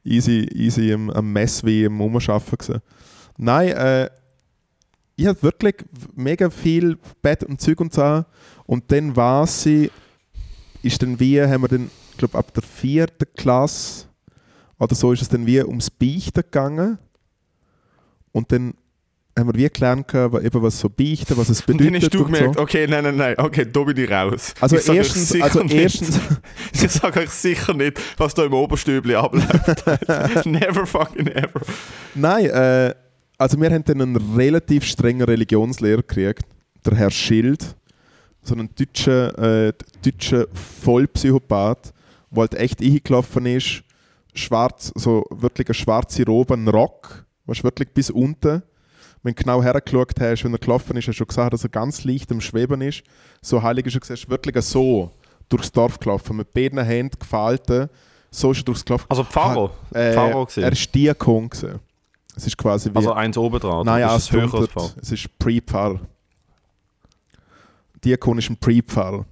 Speaker 2: easy, easy am, am Mess wie im Umschaffen gewesen. Nein, äh, ich hatte wirklich mega viel Bett und Zeug und so. Und dann war sie, ist dann wie, haben wir dann, ich glaube ab der vierten Klasse oder so ist es dann wie ums Beichten gegangen. Und dann haben wir wie gelernt, eben was so Beichten, was es
Speaker 1: Und
Speaker 2: bedeutet.
Speaker 1: dann hast du
Speaker 2: und
Speaker 1: gemerkt,
Speaker 2: so.
Speaker 1: okay, nein, nein, nein, okay, da bin ich raus.
Speaker 2: Also
Speaker 1: ich
Speaker 2: erstens, also
Speaker 1: nicht-
Speaker 2: erstens, [laughs]
Speaker 1: Ich sage euch sicher nicht, was da im Oberstübli abläuft. [laughs] Never fucking ever.
Speaker 2: Nein, äh, also wir haben dann einen relativ strengen Religionslehrer gekriegt, der Herr Schild, so einen deutschen, äh, deutschen Vollpsychopath, der halt echt eingelaufen ist, schwarz, so wirklich eine schwarze Robe, ein Rock, was wirklich bis unten. Wenn du genau hergeschaut hast, wenn er gelaufen ist, hast du schon gesagt, dass er ganz leicht am Schweben ist. So heilig ist er gesagt, ist wirklich so durchs Dorf gelaufen, mit beiden Händen gefalten, so ist er durchs gelaufen.
Speaker 1: Also Pfarrer.
Speaker 2: Äh,
Speaker 1: Pfarrer gewesen.
Speaker 2: er war Diakon. gewesen. Es ist quasi wie...
Speaker 1: Also eins oben oder
Speaker 2: Nein, ja,
Speaker 1: ist
Speaker 2: es
Speaker 1: es höher als
Speaker 2: drunter.
Speaker 1: Pfarrer?
Speaker 2: Es ist Pre-Pfarrer. Diakon ist ein Pre-Pfarrer.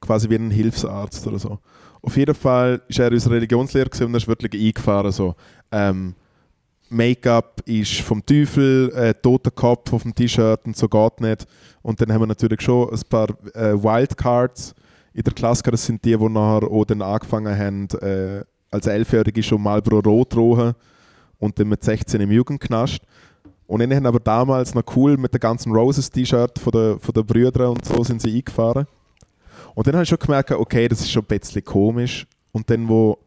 Speaker 2: Quasi wie ein Hilfsarzt oder so. Auf jeden Fall ist er unser Religionslehrer und er ist wirklich eingefahren. So. Ähm, Make-up ist vom Teufel, äh, toter Kopf auf dem T-Shirt und so geht nicht. Und dann haben wir natürlich schon ein paar äh, Wildcards in der Klasse. Das sind die, die nachher auch dann angefangen haben, äh, als Elfjährige schon Marlboro Rot rochen und dann mit 16 im Jugendknast. Und dann haben aber damals noch cool mit dem ganzen Roses-T-Shirt von den, von den Brüdern und so sind sie eingefahren. Und dann habe ich schon gemerkt, okay, das ist schon ein bisschen komisch. Und dann, wo,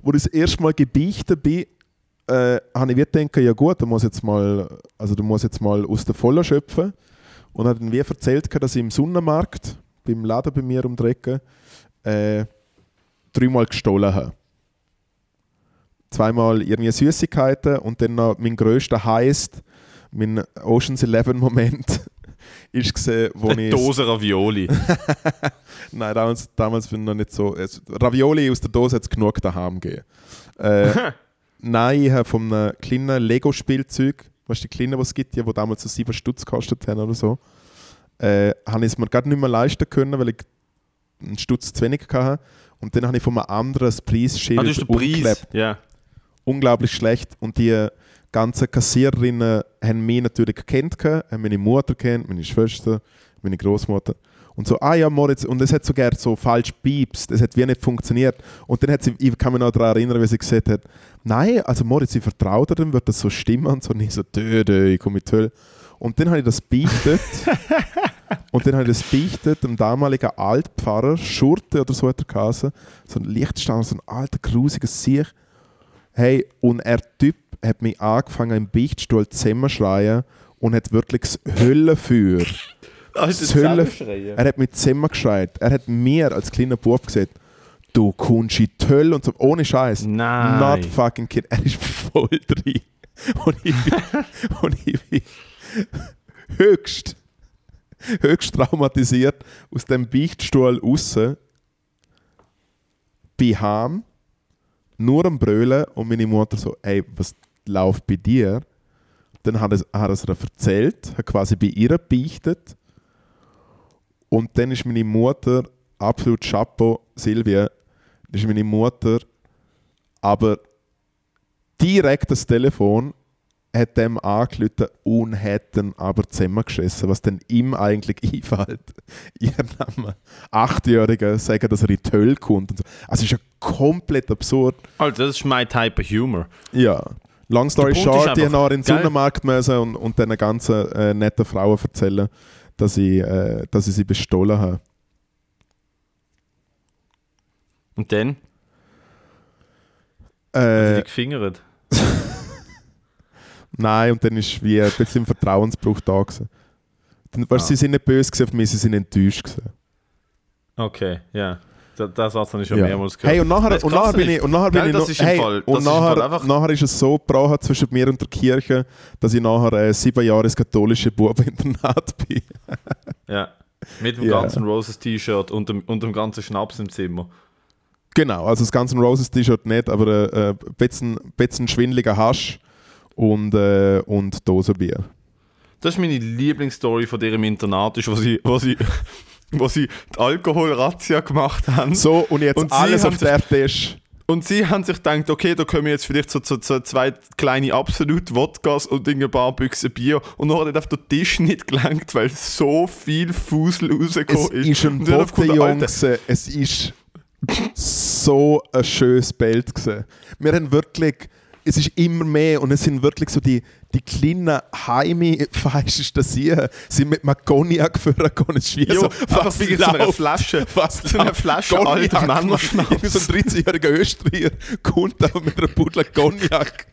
Speaker 2: wo ich das erste Mal gebeichtet bin, äh, habe ich gedacht, ja gut, du musst jetzt mal, also du musst jetzt mal aus der Vollen schöpfen. Und habe dann wie erzählt, dass ich im Sonnenmarkt, beim Laden bei mir um die Ecke, äh, dreimal gestohlen habe. Zweimal irgendwie Süßigkeiten und dann noch mein grösster Heist, mein Oceans 11 Moment, [laughs] ist gesehen, wo
Speaker 1: Eine
Speaker 2: ich...
Speaker 1: Dose Ravioli. [laughs]
Speaker 2: Nein, damals, damals bin ich noch nicht so. Es, Ravioli aus der Dose hat es genug daheim gegeben. Äh, [laughs] nein, ich habe von einem kleinen Lego-Spielzeug, weißt du, die kleinen, die es gibt, die, die damals so 7 Stutz gekostet haben oder so, äh, habe ich es mir gerade nicht mehr leisten können, weil ich einen Stutz zu wenig hatte. Und dann habe ich von einem anderen das Preisschild
Speaker 1: Ah, das ist der Preis. Ja.
Speaker 2: Unglaublich schlecht. Und die ganzen Kassiererinnen haben mich natürlich gekannt, haben meine Mutter kennt, meine Schwester, meine Großmutter. Und so, ah ja, Moritz, und es hat sogar so falsch piepst, es hat wie nicht funktioniert. Und dann hat sie, ich kann mich noch daran erinnern, wie sie gesagt hat, nein, also Moritz, ich vertraue dir, dann wird das so stimmen und so. Und ich so, dö, dö, ich komme mit Hölle. Und dann habe ich das beichtet. [laughs] und dann habe ich das beichtet, dem damaligen Altpfarrer, Schurte oder so hat er geheißen, so ein Lichtstand, so ein alter, grusiger Sieg. Hey, und er Typ hat mich angefangen im Beichtstuhl zusammenschreien und hat wirklich das Höllenfeuer [laughs] das Hölle, er hat mit Zimmer geschreit. Er hat mir als kleiner Bub gesagt, du kommst in die Hölle und so, ohne Scheiß.
Speaker 1: Nein.
Speaker 2: Not fucking kid. Er ist voll drin. Und ich bin, [laughs] und ich bin höchst, höchst traumatisiert aus dem Beichtstuhl raus. Bin heim, nur am Brüllen und meine Mutter so, ey, was läuft bei dir? Dann hat er, hat er es ihr erzählt, hat quasi bei ihr beichtet. Und dann ist meine Mutter, absolut Chapeau, Silvia, ist meine Mutter, aber direkt das Telefon hat dem angerufen und hat dann aber zusammengeschissen, was dann ihm eigentlich [laughs] einfällt. Ihr Name Achtjähriger sagen, dass er in die Hölle kommt. Und so. Also es ist ja komplett absurd.
Speaker 1: Also, das ist mein Type of Humor.
Speaker 2: Ja. Long story short, ich
Speaker 1: einfach,
Speaker 2: habe noch in den
Speaker 1: gell?
Speaker 2: Supermarkt müssen und, und diesen ganzen äh, netten Frauen erzählen, dass ich, äh, dass ich sie bestohlen habe.
Speaker 1: Und dann? Haben
Speaker 2: Äh,
Speaker 1: die gefingert? [laughs]
Speaker 2: Nein, und dann ist wie ein bisschen Vertrauensbruch da gewesen. Dann, weißt,
Speaker 1: Ah.
Speaker 2: Sie sind nicht böse auf mich, sie sind enttäuscht gewesen.
Speaker 1: Okay, ja. Das, das Satz habe ich schon
Speaker 2: Ja.
Speaker 1: mehrmals gehört.
Speaker 2: Hey, und nachher,
Speaker 1: Das
Speaker 2: und nachher bin
Speaker 1: ist-
Speaker 2: ich, und nachher bin
Speaker 1: Gell,
Speaker 2: ich
Speaker 1: das
Speaker 2: noch,
Speaker 1: ist
Speaker 2: hey,
Speaker 1: Fall- das
Speaker 2: und
Speaker 1: ist Fall
Speaker 2: nachher,
Speaker 1: einfach-
Speaker 2: nachher ist es so gebrochen zwischen mir und der Kirche, dass ich nachher äh, sieben Jahre ins katholische Bubeninternat [laughs] bin.
Speaker 1: Ja. Mit dem
Speaker 2: Ja.
Speaker 1: ganzen Roses T-Shirt und dem, und dem ganzen Schnaps im Zimmer.
Speaker 2: Genau, also das ganze Roses T-Shirt nicht, aber äh, ein bisschen, bisschen schwindeliger Hasch und, äh, und Dosenbier.
Speaker 1: Das ist meine Lieblingsstory von dir im Internat, ist, wo sie, wo sie, [laughs] wo sie die Alkoholrazzia gemacht haben.
Speaker 2: So, und jetzt
Speaker 1: Und Sie
Speaker 2: alles auf der Tisch.
Speaker 1: Und sie haben sich gedacht, okay, da kommen jetzt vielleicht so, so, so zwei kleine absolut Wodkas und ein paar Büchse Bier. Und dann hat auf der Tisch nicht gelangt, weil so viel Fusel
Speaker 2: Es
Speaker 1: rausgekommen ist.
Speaker 2: ist ein
Speaker 1: dann hat
Speaker 2: Botte,
Speaker 1: gefunden, Alter,
Speaker 2: Jungs. Es ist so ein schönes Bild gewesen. Wir haben wirklich, es ist immer mehr und es sind wirklich so die, die kleinen heimi feischesten Siechen sind mit einem Cognac vorgegangen. Es ist wie
Speaker 1: Jo,
Speaker 2: so, was
Speaker 1: wie so eine? Flasche.
Speaker 2: Was
Speaker 1: So eine? Flasche alter. Männerschnaps.
Speaker 2: So ein 13-jähriger Österreicher kommt aber mit einer Pudel Cognac.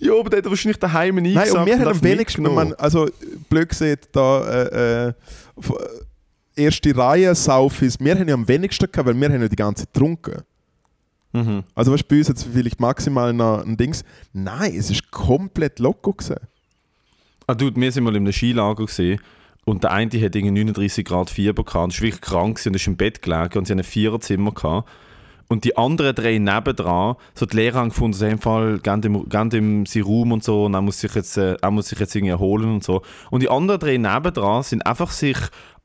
Speaker 1: Ja, aber der hat wahrscheinlich daheim
Speaker 2: Nein,
Speaker 1: eingesackt
Speaker 2: und wir haben am
Speaker 1: nicht
Speaker 2: wenigsten, wenn man, also blöd gesagt, da äh, äh, erste Reihe Saufis, wir haben ja am wenigsten gehabt, weil wir haben ja die ganze Zeit getrunken.
Speaker 1: Mhm.
Speaker 2: Also weißt bei uns jetzt vielleicht maximal noch ein Dings. Nein, es ist komplett loco gewesen.
Speaker 1: Ah, du, wir sind mal in einem Skilager gesehen und der eine hat irgendwie 39 Grad Fieber gehabt und ist wirklich krank und ist im Bett gelegen und sie haben ein Viererzimmer gehabt. Und die anderen drei nebendran, so die Lehrer haben gefunden, sie haben im Fall, gehen dem, dem Raum und so und er muss sich jetzt, äh, er muss sich jetzt irgendwie erholen und so. Und die anderen drei nebendran sind einfach sich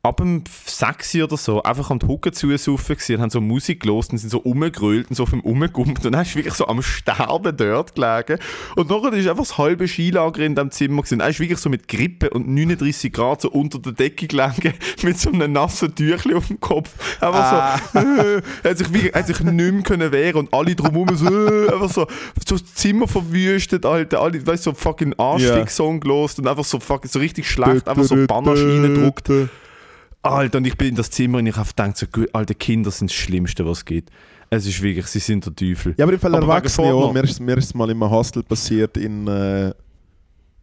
Speaker 1: ab dem 6 oder so einfach am Hucken zusaufen und haben so Musik gelost und sind so rumgegrölt und so auf dem Rumgumpt und dann ist wirklich so am Sterben dort gelegen. Und nachher ist einfach das halbe Skilager in diesem Zimmer gewesen. Er ist wirklich so mit Grippe und 39 Grad so unter der Decke gelegen [laughs] mit so einem nassen Tüchli auf dem Kopf. Einfach
Speaker 2: Ah.
Speaker 1: so, äh, er hat sich, wirklich, hat sich nicht mehr können wehren und alle drumherum so, äh, einfach so, so das Zimmer verwüstet, Alter. Alle, weißt du, so fucking Arschfick-Song gelost und einfach so, fucking, so richtig schlecht, einfach so Bannersch reingedruckt. Alter, und ich bin in das Zimmer und ich habe gedacht, so, alte Kinder sind das Schlimmste, was es gibt. Es ist wirklich, sie sind der Teufel.
Speaker 2: Ja, aber im Fall Erwachsene auch. Mir ist, mir ist es mal in einem Hostel passiert in äh,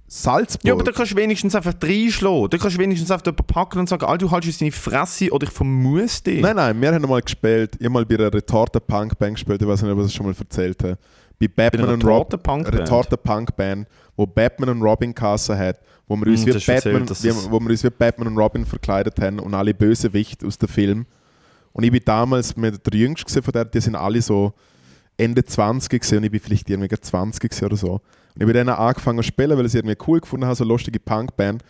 Speaker 2: Salzburg.
Speaker 1: Ja, aber da kannst du wenigstens einfach reinschlagen. Da kannst du wenigstens einfach jemanden packen und sagen, Alter, du haltest deine Fresse oder ich vermuse dich.
Speaker 2: Nein, nein, wir haben mal gespielt. Ich habe mal bei einer Retorte Punk Band gespielt, ich weiß nicht, ob ich das schon mal erzählt habe. Bei Batman
Speaker 1: einer
Speaker 2: und Robin. Retorte Punk Band, wo Batman und Robin Kasse hat, wo wir uns
Speaker 1: Hm,
Speaker 2: wie Batman,
Speaker 1: erzählt,
Speaker 2: wie, wo wir uns wie Batman und Robin verkleidet haben und alle Bösewichte aus dem Film. Und ich bin damals mit der Jüngste von der, die sind alle so Ende 20 gewesen und ich bin vielleicht irgendwie gerade 20 gewesen oder so. Und ich bin dann angefangen zu spielen, weil ich es irgendwie cool gefunden habe, so eine lustige Punkband.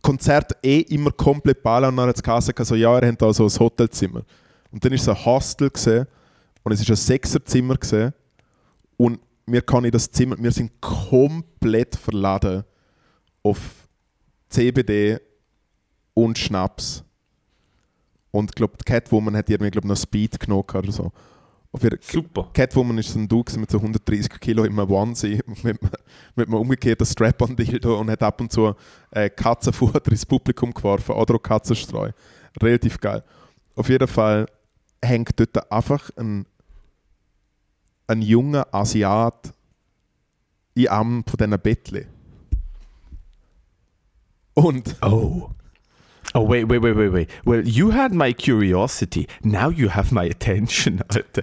Speaker 2: Konzert eh immer komplett ballen und dann hat es gesagt, so, ja, er hat da so ein Hotelzimmer. Und dann war es ein Hostel gewesen, und es war ein Sechserzimmer gewesen, und wir kann in das Zimmer, wir sind komplett verladen auf CBD und Schnaps. Und ich glaube, Catwoman hat irgendwie glaub, noch Speed genommen oder so.
Speaker 1: Super.
Speaker 2: Catwoman ist so ein Dude mit so 130 Kilo im Onesie [laughs] mit, einem- mit einem umgekehrten Strap-on-Dildo und hat ab und zu äh, Katzenfutter ins Publikum geworfen oder auch Katzenstreu. Relativ geil. Auf jeden Fall hängt dort einfach ein, ein junger Asiat in einem von diesen Bettchen. Und
Speaker 1: Oh. Oh, wait, wait, wait, wait, wait. Well, you had my curiosity. Now you have my attention, [laughs] Alter.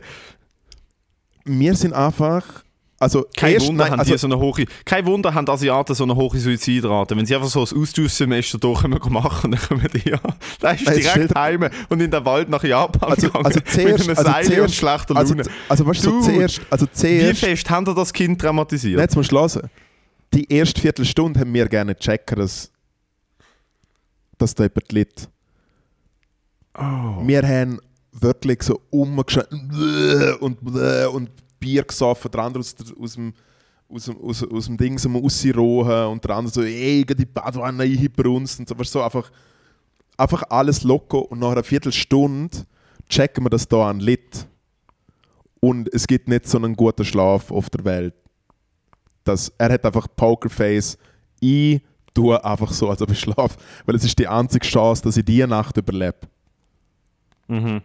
Speaker 2: wir sind einfach. Also,
Speaker 1: Kein
Speaker 2: erst-
Speaker 1: Wunder,
Speaker 2: nein,
Speaker 1: haben
Speaker 2: also,
Speaker 1: so eine hohe, kein Wunder haben Asiaten so eine hohe Suizidrate. Wenn sie einfach so ein Austauschsemester durchkommen machen, dann kommen die ja. Da ist direkt heim und in den Wald nach Japan
Speaker 2: also,
Speaker 1: gegangen.
Speaker 2: also [laughs] zuerst,
Speaker 1: mit einem
Speaker 2: also
Speaker 1: und
Speaker 2: zuerst,
Speaker 1: schlechter
Speaker 2: also,
Speaker 1: Laune.
Speaker 2: also, weißt du, so zuerst, also
Speaker 1: Wie
Speaker 2: zuerst,
Speaker 1: fest haben das Kind traumatisiert?
Speaker 2: Nein, jetzt musst du hören. Die erste Viertelstunde haben wir gerne checken, dass, da jemand litt.
Speaker 1: oh.
Speaker 2: Wir haben wirklich so umgeschaut und, und Bier gesoffen, der andere aus, der, aus dem aus dem, aus, aus dem Ding so rausrohen und der andere so, ey, die Badwanne einbrunst und so, weißt so einfach, einfach alles locker und nach einer Viertelstunde checken wir, dass da ein Lit und es gibt nicht so einen guten Schlaf auf der Welt. Das, er hat einfach Pokerface, ich tue einfach so, als ob ich schlafe, weil es ist die einzige Chance, dass ich diese Nacht überlebe.
Speaker 1: Mhm.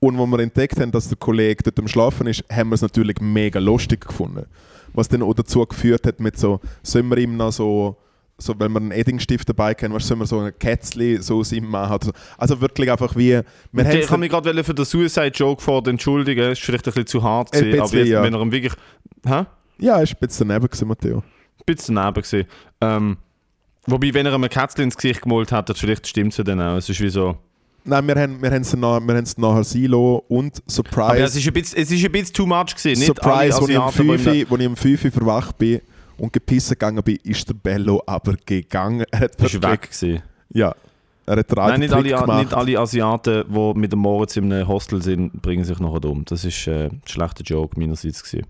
Speaker 2: Und als wir entdeckt haben, dass der Kollege dort am Schlafen ist, haben wir es natürlich mega lustig gefunden. Was dann auch dazu geführt hat, mit so, sollen wir ihm noch so, so wenn wir einen Eddingstift dabei haben, was sollen wir so ein Kätzchen so aus ihm machen? Also wirklich einfach wie.
Speaker 1: Ich habe mich gerade für den Suicide-Joke vor entschuldigen. Ist vielleicht ein bisschen zu hart gewesen, aber
Speaker 2: bisschen,
Speaker 1: jetzt,
Speaker 2: ja.
Speaker 1: wenn er ihm wirklich... Hä?
Speaker 2: ja, ist ein bisschen daneben gewesen, Matteo.
Speaker 1: Ein bisschen daneben gewesen. Ähm, wobei, wenn er ihm ein Kätzchen ins Gesicht gemalt hat, das vielleicht stimmt es ja dann auch. Es ist wie so...
Speaker 2: Nein, wir haben, wir haben es nach, wir nachher Silo und Surprise.
Speaker 1: Aber ja, es ist ein bisschen, es ist ein bisschen too much gewesen. Nicht
Speaker 2: Surprise,
Speaker 1: ihm
Speaker 2: 5 Uhr- als ich um 5 Uhr verwacht bin und gepissen gegangen bin, ist der Bello aber gegangen. Er hat
Speaker 1: ist weg gewesen.
Speaker 2: Ja. Er hat
Speaker 1: Nein, nicht alle,
Speaker 2: gemacht.
Speaker 1: nicht alle Asiaten, die mit dem Moritz in einem Hostel sind, bringen sich nachher um. Das ist äh, ein schlechter Joke meinerseits gewesen.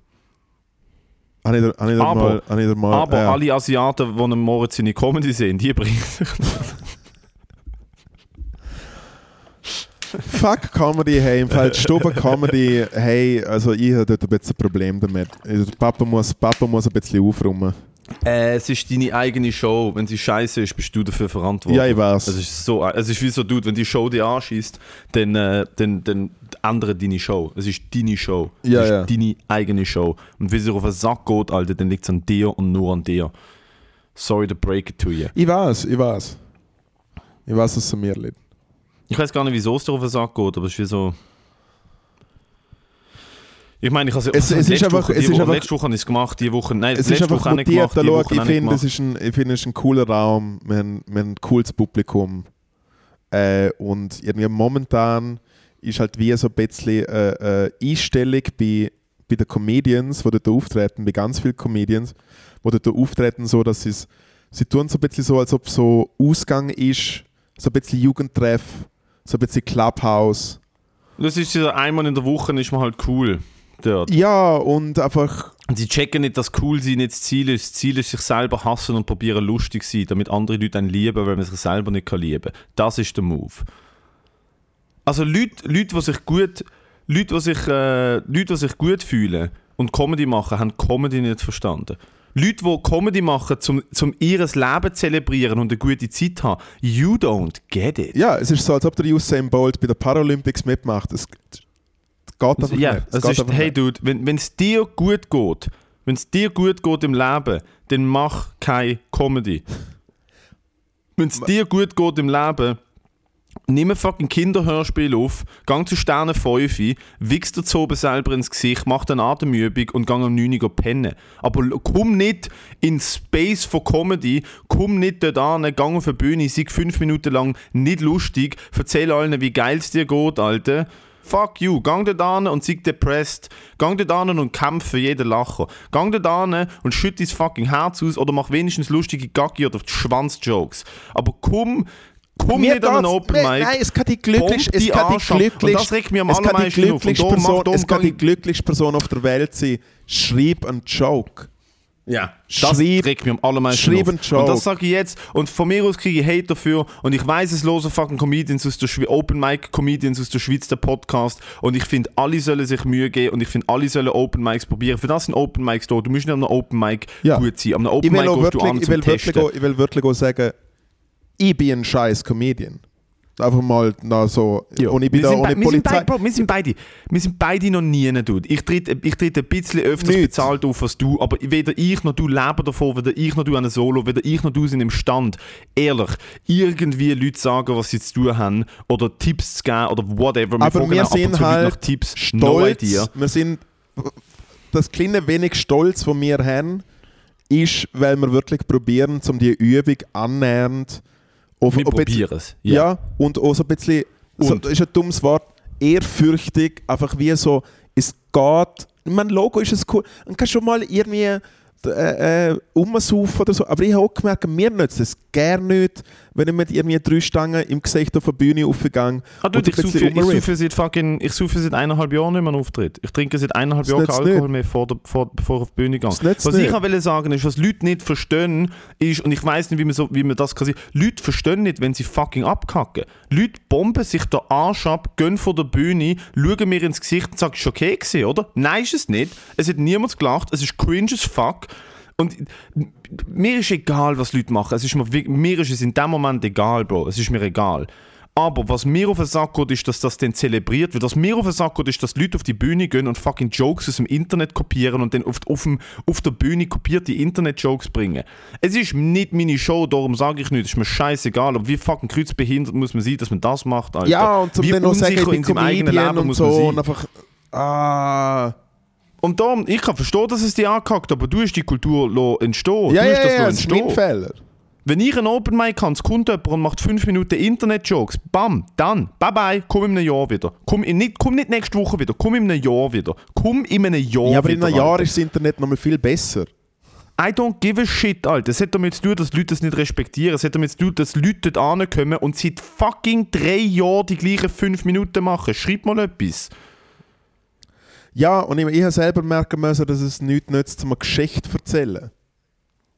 Speaker 2: Habe ich habe ich
Speaker 1: Aber-
Speaker 2: mal, ich mal,
Speaker 1: Aber
Speaker 2: ja.
Speaker 1: alle Asiaten, die einem Moritz in die Comedy sehen, die bringen sich
Speaker 2: Fuck Comedy, hey, im Fall Stube Comedy, hey, also ich habe dort ein bisschen ein Problem damit. Also Papa muss, Papa muss ein bisschen aufräumen.
Speaker 1: Äh, es ist deine eigene Show. Wenn sie scheiße ist, bist du dafür verantwortlich.
Speaker 2: Ja, ich weiß.
Speaker 1: Es ist so, es ist wie so, Dude, wenn die Show dir anschießt, dann, äh, dann, dann andere deine Show. Es ist deine Show. Es
Speaker 2: Ja,
Speaker 1: ist
Speaker 2: ja.
Speaker 1: deine eigene Show. Und wenn sie dir auf den Sack geht, Alter, dann liegt es an dir und nur an dir. Sorry to break it to you.
Speaker 2: Ich weiß, ich weiß. Ich weiß, dass es an mir liegt.
Speaker 1: Ich weiß gar nicht, wieso es dir auf den Sack geht, aber es ist wie so. Ich meine, ich habe
Speaker 2: Es- es ist
Speaker 1: letzte
Speaker 2: einfach-
Speaker 1: Woche,
Speaker 2: es ist
Speaker 1: Woche,
Speaker 2: einfach-
Speaker 1: letzte Woche habe ich es gemacht, die Woche, nein,
Speaker 2: Es ist
Speaker 1: letzte
Speaker 2: einfach
Speaker 1: Woche nicht
Speaker 2: mutiert.
Speaker 1: gemacht, die Woche
Speaker 2: ich finde, es ist ein, ich finde, es ist ein cooler Raum. Wir haben, wir haben ein cooles Publikum. Äh, und irgendwie momentan ist halt wie so ein bisschen äh, äh, Einstellung bei, bei den Comedians, die dort auftreten, bei ganz vielen Comedians, die dort auftreten, so dass sie sie tun so ein bisschen so, als ob so Ausgang ist, so ein bisschen Jugendtreff, so ein bisschen Clubhouse.
Speaker 1: Das ist so einmal in der Woche ist man halt cool dort.
Speaker 2: Ja, und einfach,
Speaker 1: Und sie checken nicht, dass cool sein nicht das Ziel ist. Das Ziel ist, sich selber hassen und probieren lustig zu sein, damit andere Leute einen lieben, weil man sich selber nicht kann lieben kann. Das ist der Move. Also Leute, Leute, die sich gut, Leute, die sich, äh, Leute, die sich gut fühlen und Comedy machen, haben Comedy nicht verstanden. Leute, die Comedy machen, um zum ihres Leben zu zelebrieren und eine gute Zeit haben, you don't get it.
Speaker 2: ja, es ist so, als ob der Usain Bolt bei den Paralympics mitmacht. Es geht einfach
Speaker 1: Ja,
Speaker 2: nicht.
Speaker 1: es
Speaker 2: geht
Speaker 1: ist, hey
Speaker 2: nicht.
Speaker 1: Dude, wenn es dir gut geht, wenn es dir gut geht im Leben, dann mach keine Comedy. Wenn es dir gut geht im Leben, nimm ein fucking Kinderhörspiel auf, gang zu Sterne 5, wichs dir zu oben selber ins Gesicht, mach eine Atemübung und gang am 9 Uhr pennen. Aber komm nicht in Space von Comedy, komm nicht dort an, gang auf eine Bühne, sei fünf Minuten lang nicht lustig, erzähl allen, wie geil es dir geht, Alter. Fuck you, gang dort an und sei depressed. Gang dort an und kämpf für jeden Lacher. Gang dort an und schütt dein fucking Herz aus oder mach wenigstens lustige Gaggi oder Schwanzjokes. Aber komm, komm
Speaker 2: Mir
Speaker 1: nicht an einen Open Mic.
Speaker 2: Nein, es kann die glücklichste, es kann die glücklichste,
Speaker 1: das regt mich am allermeisten auf.
Speaker 2: Person, es kann die glücklichste Person auf der Welt sein. Schreib einen Joke.
Speaker 1: Ja, das regt mich am allermeisten auf. Und das sage ich jetzt. Und von mir aus kriege ich Hate dafür. Und ich weiß, es losen fucking Comedians aus der Schweiz, Open Mic Comedians aus der Schweiz, der Podcast. Und ich finde, alle sollen sich Mühe geben. Und ich finde, alle sollen Open Mics probieren. Für das sind Open Mics da. Du musst nicht einem Open Mic
Speaker 2: Ja.
Speaker 1: gut sein. Am Open
Speaker 2: will,
Speaker 1: Mic gehst du
Speaker 2: wirklich,
Speaker 1: an
Speaker 2: ich, will wirklich ich will wirklich sagen, ich bin ein scheiß Comedian. Einfach mal na, so,
Speaker 1: Ja.
Speaker 2: und ich bin
Speaker 1: wir,
Speaker 2: da
Speaker 1: sind
Speaker 2: ohne
Speaker 1: bei- wir, sind
Speaker 2: Polizei.
Speaker 1: beide, Bro, wir sind beide, wir sind beide noch nie, Dude. Ich trete ich tritt ein bisschen öfters
Speaker 2: Nicht.
Speaker 1: bezahlt auf als du, aber weder ich noch du leben davon, weder ich noch du an einem Solo, weder ich noch du sind imstand, ehrlich, irgendwie Leute sagen, was sie zu tun haben oder Tipps zu geben oder whatever.
Speaker 2: Aber wir
Speaker 1: auch ab und
Speaker 2: sind
Speaker 1: zu
Speaker 2: halt
Speaker 1: Tipps. No
Speaker 2: stolz. Wir sind das kleine wenig Stolz, das wir haben, ist, weil wir wirklich probieren, um die Übung annähernd auf,
Speaker 1: Wir probieren es.
Speaker 2: Ja. und auch so ein bisschen, so,
Speaker 1: Und?
Speaker 2: das ist ein dummes Wort, ehrfürchtig, einfach wie so, es geht, ich meine, Logo ist es cool, man kann schon mal irgendwie äh, äh, umsaufen oder so, aber ich habe auch gemerkt, mir nützt es gerne nicht, wenn ich mit irgendwie drei Stangen im Gesicht auf der Bühne aufgegangen
Speaker 1: Ah, du,
Speaker 2: und ein
Speaker 1: ich suche, ich suche seit fucking, ich suche seit eineinhalb Jahren nicht mehr einen Auftritt. Ich trinke seit eineinhalb Jahren keinen Alkohol
Speaker 2: nicht.
Speaker 1: mehr, vor der, vor, bevor ich auf die Bühne gehe. Was
Speaker 2: nicht.
Speaker 1: ich auch will sagen ist, was Leute nicht verstehen, ist, und ich weiß nicht, wie man, so, wie man das kann sagen, Leute verstehen nicht, wenn sie fucking abkacken. Leute bomben sich den Arsch ab, gehen vor der Bühne, schauen mir ins Gesicht und sagen, ist okay gewesen, oder? Nein, ist es nicht. Es hat niemand gelacht, es ist cringe as fuck. Und mir ist egal, was Leute machen. Es ist mir, mir ist es in dem Moment egal, Bro. Es ist mir egal. Aber was mir auf den Sack geht, ist, dass das dann zelebriert wird. Was mir auf den Sack geht, ist, dass Leute auf die Bühne gehen und fucking Jokes aus dem Internet kopieren und dann auf, auf, dem, auf der Bühne kopierte Internet-Jokes bringen. Es ist nicht meine Show, darum sage ich nicht, es ist mir scheißegal. Aber wie fucking kreuzbehindert muss man sein, dass man das macht, Alter?
Speaker 2: Ja, und zum
Speaker 1: wie
Speaker 2: sagen,
Speaker 1: unsicher
Speaker 2: bin
Speaker 1: in seinem eigenen Leben
Speaker 2: und
Speaker 1: muss man
Speaker 2: so
Speaker 1: sein.
Speaker 2: und einfach, ah...
Speaker 1: Und darum, ich kann verstehen, dass es dich angehackt, aber du hast die Kultur entstehen.
Speaker 2: Ja,
Speaker 1: du hast
Speaker 2: ja,
Speaker 1: das
Speaker 2: ja, das ist mein Fehler.
Speaker 1: Wenn ich einen Open Mic habe, es kommt jemand und macht 5 Minuten Internet-Jokes, bam, dann, bye bye, komm in einem Jahr wieder. Komm, in, nicht, komm nicht nächste Woche wieder, komm in einem Jahr wieder. Komm in einem Jahr
Speaker 2: Ja, aber in
Speaker 1: wieder.
Speaker 2: einem Jahr
Speaker 1: Alter.
Speaker 2: ist das Internet noch mal viel besser.
Speaker 1: I don't give a shit, Alter. Es hat damit zu tun, dass Leute das nicht respektieren. Es hat damit zu tun, dass Leute dort ankommen und seit fucking drei Jahren die gleichen 5 Minuten machen. Schreib mal etwas.
Speaker 2: Ja, und ich, ich habe selber merken müssen, dass es nichts nützt, um eine Geschichte zu erzählen.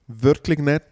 Speaker 2: Wirklich nicht.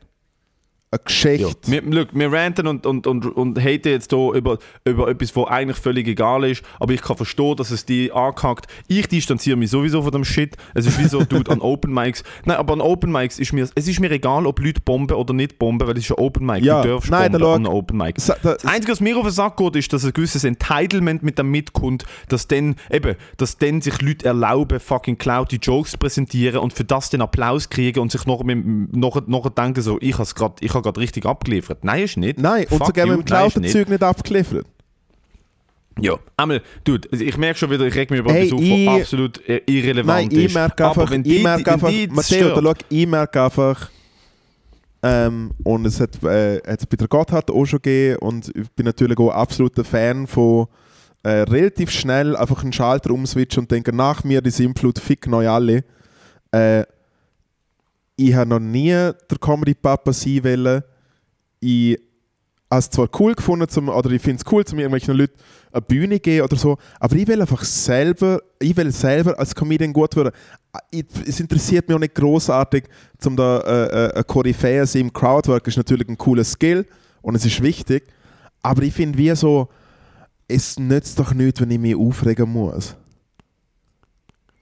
Speaker 2: Eine Geschichte.
Speaker 1: Wir, look, wir ranten und, und, und, und haten jetzt hier über, über etwas, was eigentlich völlig egal ist, aber ich kann verstehen, dass es die angehackt. Ich distanziere mich sowieso von dem Shit. Es ist wie so, [laughs] dude, an Open Mics. Nein, aber an Open Mics ist mir, es ist mir egal, ob Leute bomben oder nicht bomben, weil es ist ein Open Mic.
Speaker 2: Ja,
Speaker 1: du darfst
Speaker 2: nein,
Speaker 1: bomben
Speaker 2: da
Speaker 1: an einem Open Mic.
Speaker 2: Da-
Speaker 1: Das Einzige, was mir auf den Sack geht, ist, dass ein gewisses Entitlement mit dem mitkommt, dass dann, eben, dass dann sich Leute erlauben, fucking cloudy Jokes zu präsentieren und für das den Applaus kriegen und sich noch, noch, noch denken, so, ich habe gerade hab richtig abgeliefert. Nein, ist nicht.
Speaker 2: Nein, und
Speaker 1: Fuck
Speaker 2: sogar
Speaker 1: you,
Speaker 2: mit dem geklauten
Speaker 1: nicht.
Speaker 2: Zeug nicht abgeliefert.
Speaker 1: Ja, einmal, dude, ich merke schon wieder, ich reg mich über
Speaker 2: Hey,
Speaker 1: etwas auf,
Speaker 2: ich-
Speaker 1: was absolut äh, irrelevant
Speaker 2: Nein, ich
Speaker 1: ist.
Speaker 2: merke
Speaker 1: Aber
Speaker 2: einfach,
Speaker 1: wenn
Speaker 2: ich merke einfach,
Speaker 1: die
Speaker 2: Matteo, da schau, ich merke einfach, ähm, und es hat äh, es bei der Gotthard auch schon gegeben und ich bin natürlich auch absoluter Fan von äh, relativ schnell einfach einen Schalter umswitchen und denken, nach mir die Sinnflut, fick neu alle. Äh, ich habe noch nie der Comedy-Papa sein wollen. Ich habe es zwar cool gefunden, zum, oder ich finde es cool, zum irgendwelchen Leuten eine Bühne geben oder so, aber ich will einfach selber, ich will selber als Comedian gut werden. Ich, es interessiert mich auch nicht großartig, zum da äh, äh, ein Koryphäe sein im Crowdwork ist natürlich ein cooler Skill und es ist wichtig, aber ich finde wie so, es nützt doch nichts, wenn ich mich aufregen muss.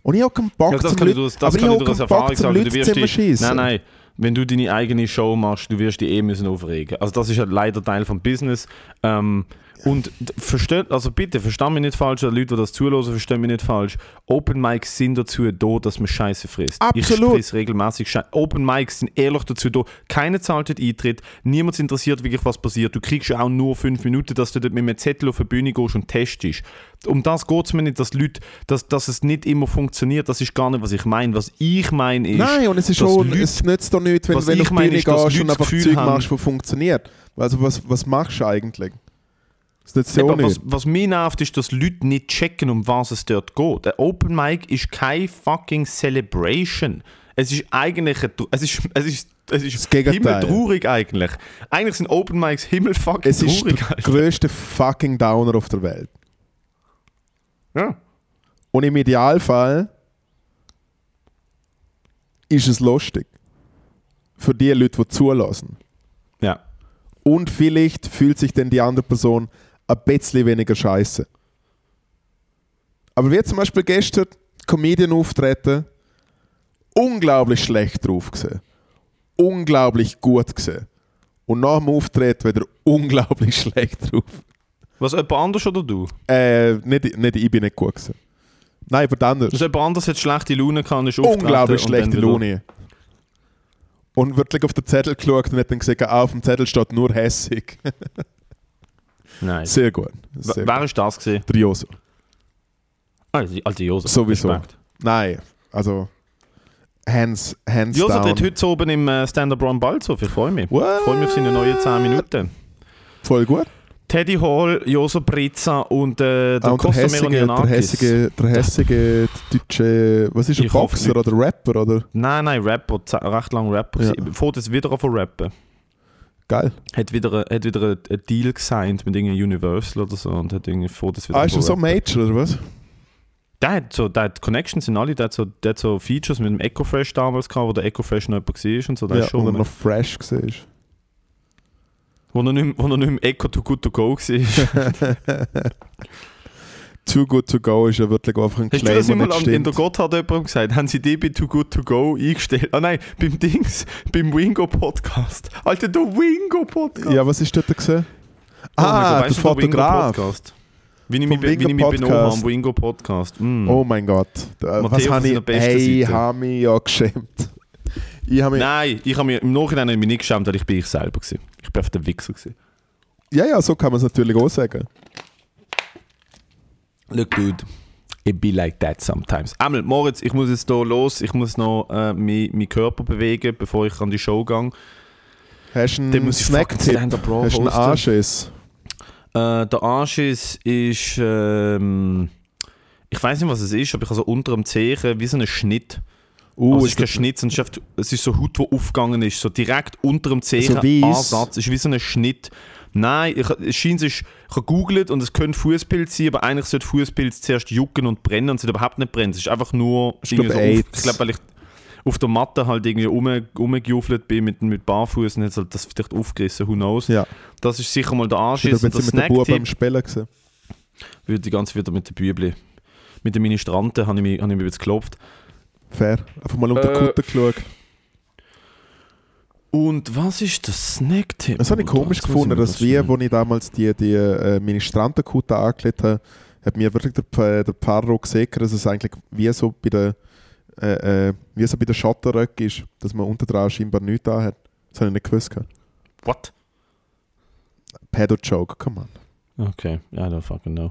Speaker 2: Und ich habe keinen Bock
Speaker 1: Ja, das
Speaker 2: zum
Speaker 1: kann
Speaker 2: Leute-
Speaker 1: das
Speaker 2: aber ich
Speaker 1: kann ich
Speaker 2: keinen
Speaker 1: Erfahrung sagen. Du
Speaker 2: Leute
Speaker 1: wirst dich,
Speaker 2: schießen.
Speaker 1: nein, nein. Wenn du deine eigene Show machst, du wirst dich eh müssen aufregen. Also das ist ja leider Teil vom Business. Ähm, und versteht, also bitte, versteh mich nicht falsch, oder Leute, die das zulassen, verstehen mich nicht falsch. Open Mics sind dazu da, dass man Scheiße frisst.
Speaker 2: Absolut.
Speaker 1: Ich friss regelmäßig Scheiße. Open Mics sind ehrlich dazu da. Keiner zahlt dort Eintritt. Niemand interessiert wirklich, was passiert. Du kriegst ja auch nur fünf Minuten, dass du dort mit einem Zettel auf die Bühne gehst und testest. Um das geht es mir nicht, dass Leute, dass, dass es nicht immer funktioniert. Das ist gar nicht, was ich meine. Was ich meine ist,
Speaker 2: Nein, und es ist schon,
Speaker 1: Leute-
Speaker 2: es nützt doch nicht, wenn, du
Speaker 1: ich
Speaker 2: auf die
Speaker 1: meine,
Speaker 2: Bühne gehst und einfach Zeug machst, was funktioniert. Also was, was machst du eigentlich? Nützt ja auch
Speaker 1: Aber was,
Speaker 2: nicht.
Speaker 1: was mich nervt, ist, dass Leute nicht checken, um was es dort geht. Der Open Mic ist kein fucking Celebration. Es ist eigentlich ein, es ist, es ist, es ist
Speaker 2: Das Gegenteil.
Speaker 1: himmeltraurig eigentlich. Eigentlich sind Open Mics himmelfucking
Speaker 2: Es ist
Speaker 1: traurig.
Speaker 2: der
Speaker 1: Alter.
Speaker 2: grösste fucking Downer auf der Welt.
Speaker 1: Ja.
Speaker 2: Und im Idealfall ist es lustig. Für die Leute, die zulassen.
Speaker 1: ja.
Speaker 2: Und vielleicht fühlt sich dann die andere Person ein bisschen weniger scheiße. Aber wie zum Beispiel gestern Comedian auftreten, unglaublich schlecht drauf gesehen. Unglaublich gut gesehen. Und nach dem Auftreten wieder unglaublich [laughs] schlecht drauf.
Speaker 1: Was, jemand anders oder du?
Speaker 2: Äh, nicht, nicht ich bin nicht gut gewesen. Nein, aber anders.
Speaker 1: Also jemand anders hat schlechte Laune gehabt ist
Speaker 2: Unglaublich schlechte Laune. Und wirklich auf den Zettel geschaut und hat dann gesagt, ah, auf dem Zettel steht nur hässig. [laughs]
Speaker 1: Nein.
Speaker 2: Sehr gut. Sehr
Speaker 1: Wer ist das gesehen?
Speaker 2: Der Joso.
Speaker 1: Ah, die alte Josa.
Speaker 2: Sowieso.
Speaker 1: Respekt.
Speaker 2: Nein, also hands, hands
Speaker 1: Josa
Speaker 2: down.
Speaker 1: tritt heute oben im äh, Stand-Up Run bald auf. Ich freue mich.
Speaker 2: What?
Speaker 1: Ich freue mich auf seine neuen 10 Minuten.
Speaker 2: Voll gut.
Speaker 1: Teddy Hall, Joso Brizza und äh, der
Speaker 2: Ah, und der
Speaker 1: Costa
Speaker 2: hässige, der hässige, der hässige deutsche, was ist er, Boxer oder Rapper oder?
Speaker 1: Nein, nein, Rapper, recht lang Rapper.
Speaker 2: Ja.
Speaker 1: Fährt jetzt wieder von rappen.
Speaker 2: Geil.
Speaker 1: Hat wieder, ein- hat wieder einen Deal gesigned mit irgendwie Universal oder so und hat irgendwie fährt jetzt wieder
Speaker 2: Ah, ist
Speaker 1: von
Speaker 2: so. Major oder was?
Speaker 1: Der hat so, der hat Connections in alle, der hat so, der hat so Features mit dem Ecofresh damals gehabt, wo der Ecofresh noch jemand war und so. Der
Speaker 2: Ja,
Speaker 1: ist schon
Speaker 2: und er noch fresh ist.
Speaker 1: Wo er nicht, wo er nicht mehr Eco to Good to Go war. [laughs] [laughs]
Speaker 2: Too Good To Go ist ja wirklich einfach ein
Speaker 1: Hast du
Speaker 2: Claim,
Speaker 1: das
Speaker 2: der
Speaker 1: immer an, in der. Gotthard jemandem gesagt? Haben sie die bei Too Good To Go eingestellt? Ah nein, beim Dings, beim Wingo Podcast. Alter, der Wingo Podcast.
Speaker 2: Ja, was ist dort gesehen?
Speaker 1: Oh
Speaker 2: Ah,
Speaker 1: Gott,
Speaker 2: der
Speaker 1: du,
Speaker 2: Fotograf.
Speaker 1: Podcast. Wie ich mich, wie ich mich benommen am Wingo Podcast. Mm.
Speaker 2: Oh mein Gott.
Speaker 1: Matteo
Speaker 2: Was habe ich? Hey,
Speaker 1: Seite.
Speaker 2: habe mich ja geschämt. Ich mich,
Speaker 1: Nein, ich habe mich im Nachhinein habe ich mich nicht geschämt, weil ich bin ich selber gewesen. Ich bin auf der Wichser gewesen.
Speaker 2: ja, ja, so kann man es natürlich auch sagen.
Speaker 1: Look, dude. It be like that sometimes. Einmal, Moritz, ich muss jetzt hier los. Ich muss noch äh, meinen meinen Körper bewegen, bevor ich an die Show gehe.
Speaker 2: Hast du einen Snack-Tipp?
Speaker 1: Raw
Speaker 2: Hast du einen. Anschiss?
Speaker 1: Äh, der Anschiss ist, ähm, ich weiß nicht, was es ist, aber ich habe so unter dem Zehen wie so einen Schnitt.
Speaker 2: Uh,
Speaker 1: aber es
Speaker 2: ist
Speaker 1: kein Schnitt, sondern es ist, so Haut, die aufgegangen ist. So direkt unter dem Zehen.
Speaker 2: So?
Speaker 1: Ansatz. Es ist wie so ein Schnitt. Nein, ich, es scheint, es ist, ich habe gegoogelt und es könnte Fußpilz sein, aber eigentlich sollte Fußpilz zuerst jucken und brennen und es überhaupt nicht brennen. Es ist einfach nur,
Speaker 2: Ich
Speaker 1: irgendwie
Speaker 2: glaub,
Speaker 1: so ich glaube, weil ich auf der Matte halt irgendwie rum, rumgejuffelt bin mit, mit Barfuß und jetzt halt das vielleicht aufgerissen, who knows.
Speaker 2: Ja,
Speaker 1: Das ist sicher mal der
Speaker 2: ich
Speaker 1: Anschiss.
Speaker 2: bin
Speaker 1: Und der
Speaker 2: mit dem Bub beim Spielen gesehen.
Speaker 1: würde die ganze wieder mit den Bübli. Mit den Ministranten habe ich mich, habe ich mich jetzt geklopft.
Speaker 2: Fair. Einfach mal unter
Speaker 1: Äh,
Speaker 2: die Kutte geschaut.
Speaker 1: Und was ist der Snacktipp?
Speaker 2: Das habe ich
Speaker 1: Bruder?
Speaker 2: komisch
Speaker 1: ich
Speaker 2: gefunden, dass
Speaker 1: das
Speaker 2: wir, wo ich damals die, die äh, angelegt habe, hat mir wirklich der, P- der Paro gesagt, dass es eigentlich wie so bei der äh, äh, wie so bei der Schotterröcke ist, dass man unter dran scheinbar nichts da hat. Das habe ich nicht gewusst.
Speaker 1: What?
Speaker 2: Pedo-Joke, come on.
Speaker 1: Okay, I don't fucking know.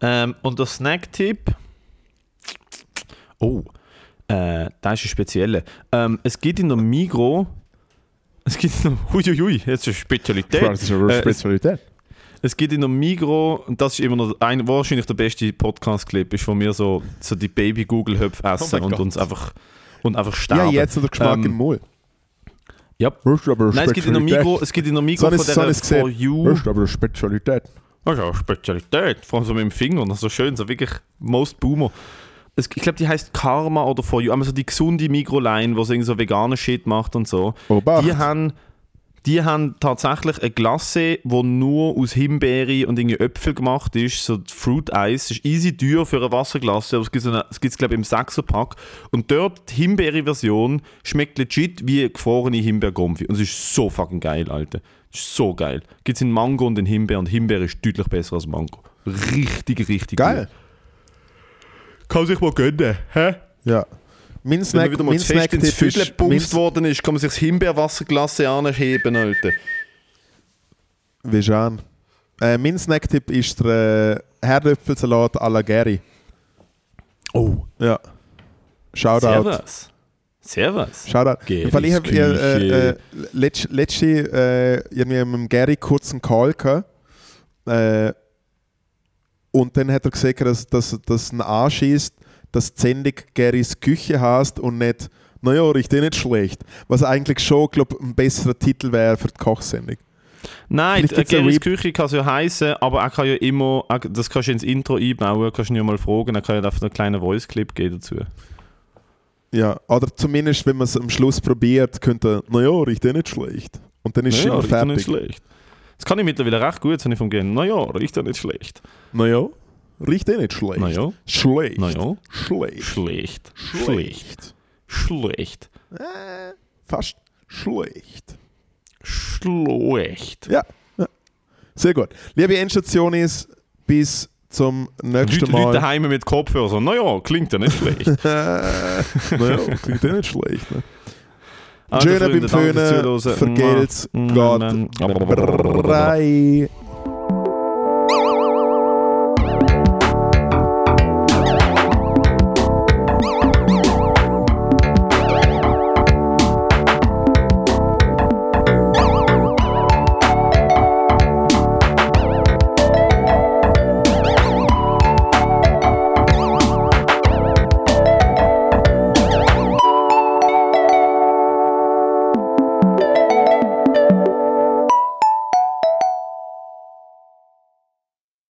Speaker 1: Ähm, und der Snacktipp. Oh, äh, das ist ein spezieller. Ähm, es gibt in der Migro. Es gibt in der. Huiuiui, jetzt ist Spezialität.
Speaker 2: Das ist eine
Speaker 1: Äh, es-
Speaker 2: Spezialität.
Speaker 1: Gibt in der Migro, und das ist immer noch ein, wahrscheinlich der beste Podcast-Clip, ist, wo wir so, so die Baby-Google-Höpfe essen
Speaker 2: mein
Speaker 1: und
Speaker 2: Gott.
Speaker 1: uns einfach, und einfach
Speaker 2: Ja,
Speaker 1: sterben.
Speaker 2: jetzt der Geschmack
Speaker 1: Ähm,
Speaker 2: im Mund.
Speaker 1: Ja.
Speaker 2: Ist aber
Speaker 1: Nein, es gibt in der
Speaker 2: Spezialität.
Speaker 1: Migro, es gibt in der Migro von
Speaker 2: so habe
Speaker 1: der. For You.
Speaker 2: Ist aber eine Spezialität.
Speaker 1: Das ist ja eine Spezialität. Vor allem so mit dem Finger und so schön, so wirklich Most Boomer. Ich glaube, die heißt Karma oder For You. Aber so die gesunde Mikroline, wo so irgendwie so veganen Shit macht und so.
Speaker 2: Obacht.
Speaker 1: Die haben, die haben tatsächlich eine Glace, die nur aus Himbeere und irgendwie Äpfel gemacht ist. So Fruit Ice. Das ist easy teuer für eine Wasserglasse, aber es gibt es, gibt's, glaube ich, im 6er-Pack. Und dort die Himbeere-Version schmeckt legit wie gefrorene Himbeergumpfi. Und es ist so fucking geil, Alter. Ist so geil. Gibt es in Mango und in Himbeer und Himbeer ist deutlich besser als Mango. Richtig, richtig
Speaker 2: Geil.
Speaker 1: gut. Kann sich mal gönnen, hä?
Speaker 2: Ja. Mein
Speaker 1: Wenn man
Speaker 2: Snack,
Speaker 1: wieder mal
Speaker 2: mein
Speaker 1: zu fest ins
Speaker 2: Snacktipp
Speaker 1: Viertel
Speaker 2: ist... mein-
Speaker 1: worden ist, kann man sich das Himbeerwasserglasse anheben, Alter.
Speaker 2: Wie schon. Äh, mein Snacktipp ist der äh, Herdöpfelsalat à la Gary.
Speaker 1: Oh,
Speaker 2: Ja. Shoutout.
Speaker 1: Servus. Servus.
Speaker 2: Shoutout. Im Fall, ich habe äh, äh, letzt, letzte äh, irgendwie mit dem Gary kurz einen Call gehabt. Äh, und dann hat er gesagt, dass, dass, dass ein anschießt, dass die Sendung Garys Küche heißt und nicht, naja, riecht eh nicht schlecht. Was eigentlich schon, glaube ein besserer Titel wäre für die Kochsendung.
Speaker 1: Nein,
Speaker 2: Re-
Speaker 1: Küche kann es ja heißen, aber er kann ja immer, er- das kannst du ins Intro einbauen, kannst du ihn ja mal fragen, er kann ja einfach einen kleinen Voice-Clip geben dazu.
Speaker 2: Ja, oder zumindest, wenn man es am Schluss probiert, könnte, naja, riecht eh nicht schlecht. Und dann ist es
Speaker 1: Naja,
Speaker 2: immer
Speaker 1: riecht ja
Speaker 2: fertig.
Speaker 1: nicht schlecht. Das kann ich mittlerweile recht gut, das habe ich vom Gehen. Naja, riecht ja nicht schlecht.
Speaker 2: Naja, riecht eh nicht schlecht.
Speaker 1: Naja,
Speaker 2: Schlecht.
Speaker 1: naja,
Speaker 2: Schlecht.
Speaker 1: schlecht. Schlecht. Schlecht.
Speaker 2: Äh, fast schlecht.
Speaker 1: Schlecht.
Speaker 2: Ja. ja. Sehr gut. Liebe Endstationis, bis zum nächsten
Speaker 1: Leute, Leute
Speaker 2: Mal.
Speaker 1: daheim mit Kopfhörer so, naja, klingt ja nicht schlecht. [laughs]
Speaker 2: Naja, klingt eh nicht schlecht. Ne? Schöner
Speaker 1: Freunde,
Speaker 2: beim Föhnen, vergelt's
Speaker 1: Mua.
Speaker 2: Gott. Brei.